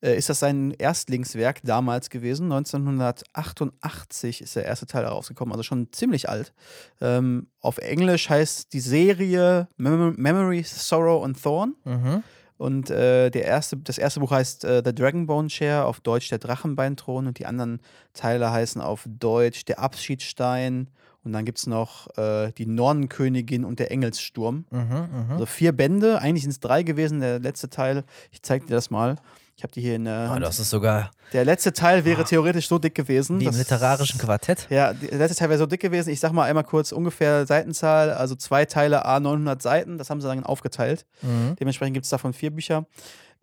Äh, ist das sein Erstlingswerk damals gewesen? 1988 ist der erste Teil herausgekommen, also schon ziemlich alt. Ähm, auf Englisch heißt die Serie Mem Memory, Sorrow and Thorn. Mhm. Und äh, der erste, das erste Buch heißt äh, The Dragonbone Chair, auf Deutsch der Drachenbeinthron. Und die anderen Teile heißen auf Deutsch der Abschiedsstein. Und dann gibt es noch äh, die Nornenkönigin und der Engelssturm. Mhm. Mhm. Also vier Bände, eigentlich sind es drei gewesen, der letzte Teil. Ich zeig dir das mal. Ich habe die hier in der Oh, Hand. das ist sogar Der letzte Teil wäre theoretisch so dick gewesen. wie im literarischen Quartett. Ja, der letzte Teil wäre so dick gewesen. Ich sag mal einmal kurz ungefähr Seitenzahl. Also zwei Teile A 900 Seiten. Das haben sie dann aufgeteilt. Mhm. Dementsprechend gibt es davon vier Bücher.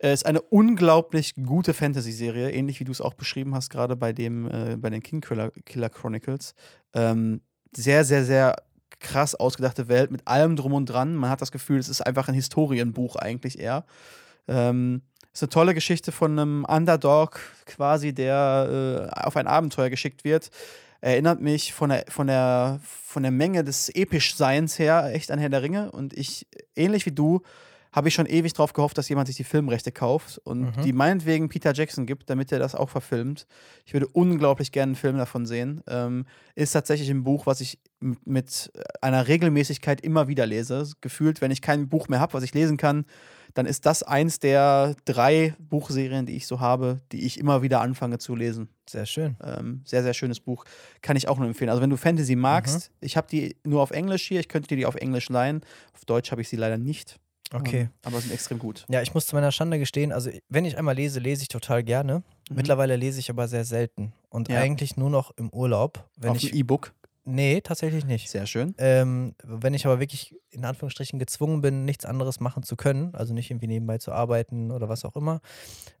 Es ist eine unglaublich gute Fantasy-Serie, ähnlich wie du es auch beschrieben hast, gerade bei dem, äh, bei den King Killer, Killer Chronicles. Ähm, sehr, sehr, sehr krass ausgedachte Welt mit allem drum und dran. Man hat das Gefühl, es ist einfach ein Historienbuch eigentlich eher. Ähm, ist eine tolle Geschichte von einem Underdog quasi, der äh, auf ein Abenteuer geschickt wird. erinnert mich von der, von der, von der Menge des Epischseins her echt an Herr der Ringe. Und ich, ähnlich wie du, habe ich schon ewig drauf gehofft, dass jemand sich die Filmrechte kauft und Mhm. die meinetwegen Peter Jackson gibt, damit er das auch verfilmt. Ich würde unglaublich gerne einen Film davon sehen. Ähm, ist tatsächlich ein Buch, was ich mit einer Regelmäßigkeit immer wieder lese. Gefühlt, wenn ich kein Buch mehr habe, was ich lesen kann, dann ist das eins der drei Buchserien, die ich so habe, die ich immer wieder anfange zu lesen. Sehr schön. Ähm, sehr, sehr schönes Buch. Kann ich auch nur empfehlen. Also, wenn du Fantasy magst, ich habe die nur auf Englisch hier, ich könnte dir die auf Englisch leihen. Auf Deutsch habe ich sie leider nicht. Okay. Ähm, aber sind extrem gut. Ja, ich muss zu meiner Schande gestehen, also wenn ich einmal lese, lese ich total gerne. Mhm. Mittlerweile lese ich aber sehr selten. Und Ja. eigentlich nur noch im Urlaub. Wenn auf ich. E-Book. Nee, tatsächlich nicht. Sehr schön. Ähm, wenn ich aber wirklich in Anführungsstrichen gezwungen bin, nichts anderes machen zu können, also nicht irgendwie nebenbei zu arbeiten oder was auch immer,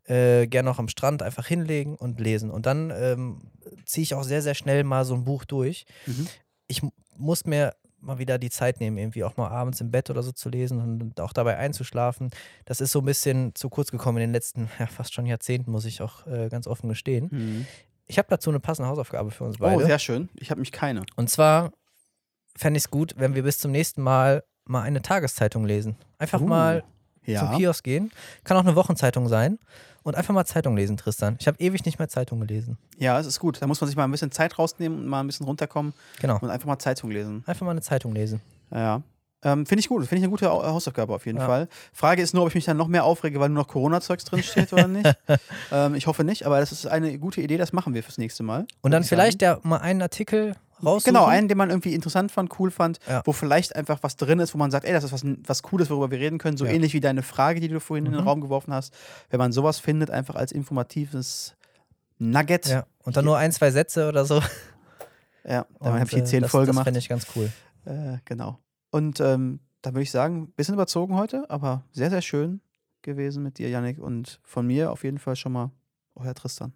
äh, gerne auch am Strand einfach hinlegen und lesen. Und dann ähm, ziehe ich auch sehr, sehr schnell mal so ein Buch durch. Mhm. Ich muss mir mal wieder die Zeit nehmen, irgendwie auch mal abends im Bett oder so zu lesen und auch dabei einzuschlafen. Das ist so ein bisschen zu kurz gekommen in den letzten, ja, fast schon Jahrzehnten, muss ich auch äh, ganz offen gestehen. Mhm. Ich habe dazu eine passende Hausaufgabe für uns Oh, beide. sehr schön. Ich habe mich keine. Und zwar fände ich es gut, wenn wir bis zum nächsten Mal mal eine Tageszeitung lesen. Einfach Uh, mal zum Ja. Kiosk gehen. Kann auch eine Wochenzeitung sein. Und einfach mal Zeitung lesen, Tristan. Ich habe ewig nicht mehr Zeitung gelesen. ja, es ist gut. Da muss man sich mal ein bisschen Zeit rausnehmen und mal ein bisschen runterkommen Genau. und einfach mal Zeitung lesen. Einfach mal eine Zeitung lesen. Ja. Ähm, Finde ich gut. Finde ich eine gute Au- Hausaufgabe auf jeden Ja. Fall. Frage ist nur, ob ich mich dann noch mehr aufrege, weil nur noch Corona-Zeugs drin steht oder nicht. ähm, ich hoffe nicht, aber das ist eine gute Idee. Das machen wir fürs nächste Mal. Und dann ich vielleicht ja mal einen Artikel raussuchen. Genau, einen, den man irgendwie interessant fand, cool fand, Ja. wo vielleicht einfach was drin ist, wo man sagt, ey, das ist was, was Cooles, worüber wir reden können. So Ja. ähnlich wie deine Frage, die du vorhin in den Mhm. Raum geworfen hast. Wenn man sowas findet, einfach als informatives Nugget. Ja. Und dann nur ein, zwei Sätze oder so. Ja, dann habe ich die äh, zehn das, voll Das gemacht. fände ich ganz cool. Äh, genau. Und ähm, da würde ich sagen, ein bisschen überzogen heute, aber sehr, sehr schön gewesen mit dir, Yannick. Und von mir auf jeden Fall schon mal euer Tristan.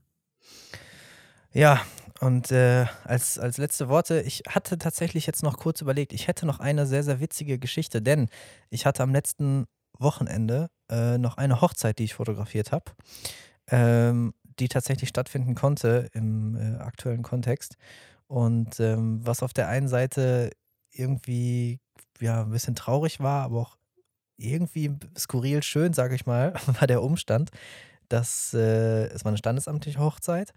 Ja, und äh, als, als letzte Worte, ich hatte tatsächlich jetzt noch kurz überlegt, ich hätte noch eine sehr, sehr witzige Geschichte, denn ich hatte am letzten Wochenende äh, noch eine Hochzeit, die ich fotografiert habe, ähm, die tatsächlich stattfinden konnte im äh, aktuellen Kontext. Und ähm, was auf der einen Seite irgendwie ja, ein bisschen traurig war, aber auch irgendwie skurril schön, sage ich mal, war der Umstand, dass äh, es war eine standesamtliche Hochzeit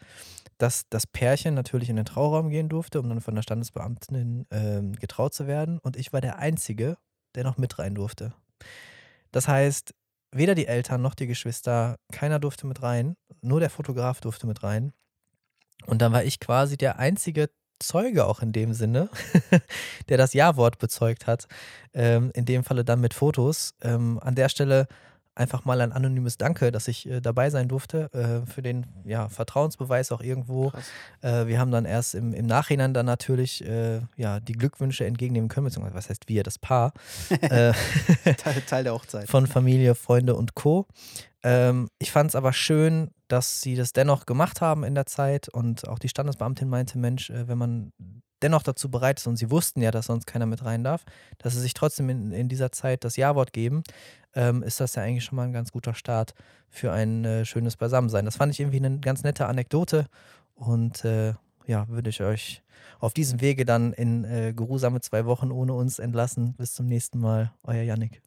dass das Pärchen natürlich in den Trauraum gehen durfte, um dann von der Standesbeamtin ähm, getraut zu werden. Und ich war der Einzige, der noch mit rein durfte. Das heißt, weder die Eltern noch die Geschwister, keiner durfte mit rein, nur der Fotograf durfte mit rein. Und dann war ich quasi der einzige Zeuge auch in dem Sinne, der das Ja-Wort bezeugt hat. Ähm, in dem Falle dann mit Fotos. Ähm, an der Stelle einfach mal ein anonymes Danke, dass ich äh, dabei sein durfte, äh, für den ja, Vertrauensbeweis auch irgendwo. Äh, wir haben dann erst im, im Nachhinein dann natürlich äh, ja, die Glückwünsche entgegennehmen können, beziehungsweise was heißt wir, das Paar, äh, Teil, Teil der Hochzeit. von Familie, Freunde und Co. Ähm, ich fand es aber schön, dass sie das dennoch gemacht haben in der Zeit und auch die Standesbeamtin meinte, Mensch, äh, wenn man dennoch dazu bereit ist und sie wussten ja, dass sonst keiner mit rein darf, dass sie sich trotzdem in, in dieser Zeit das Ja-Wort geben, ähm, ist das ja eigentlich schon mal ein ganz guter Start für ein äh, schönes Beisammensein. Das fand ich irgendwie eine ganz nette Anekdote und äh, ja, würde ich euch auf diesem Wege dann in äh, geruhsame zwei Wochen ohne uns entlassen. Bis zum nächsten Mal, euer Yannick.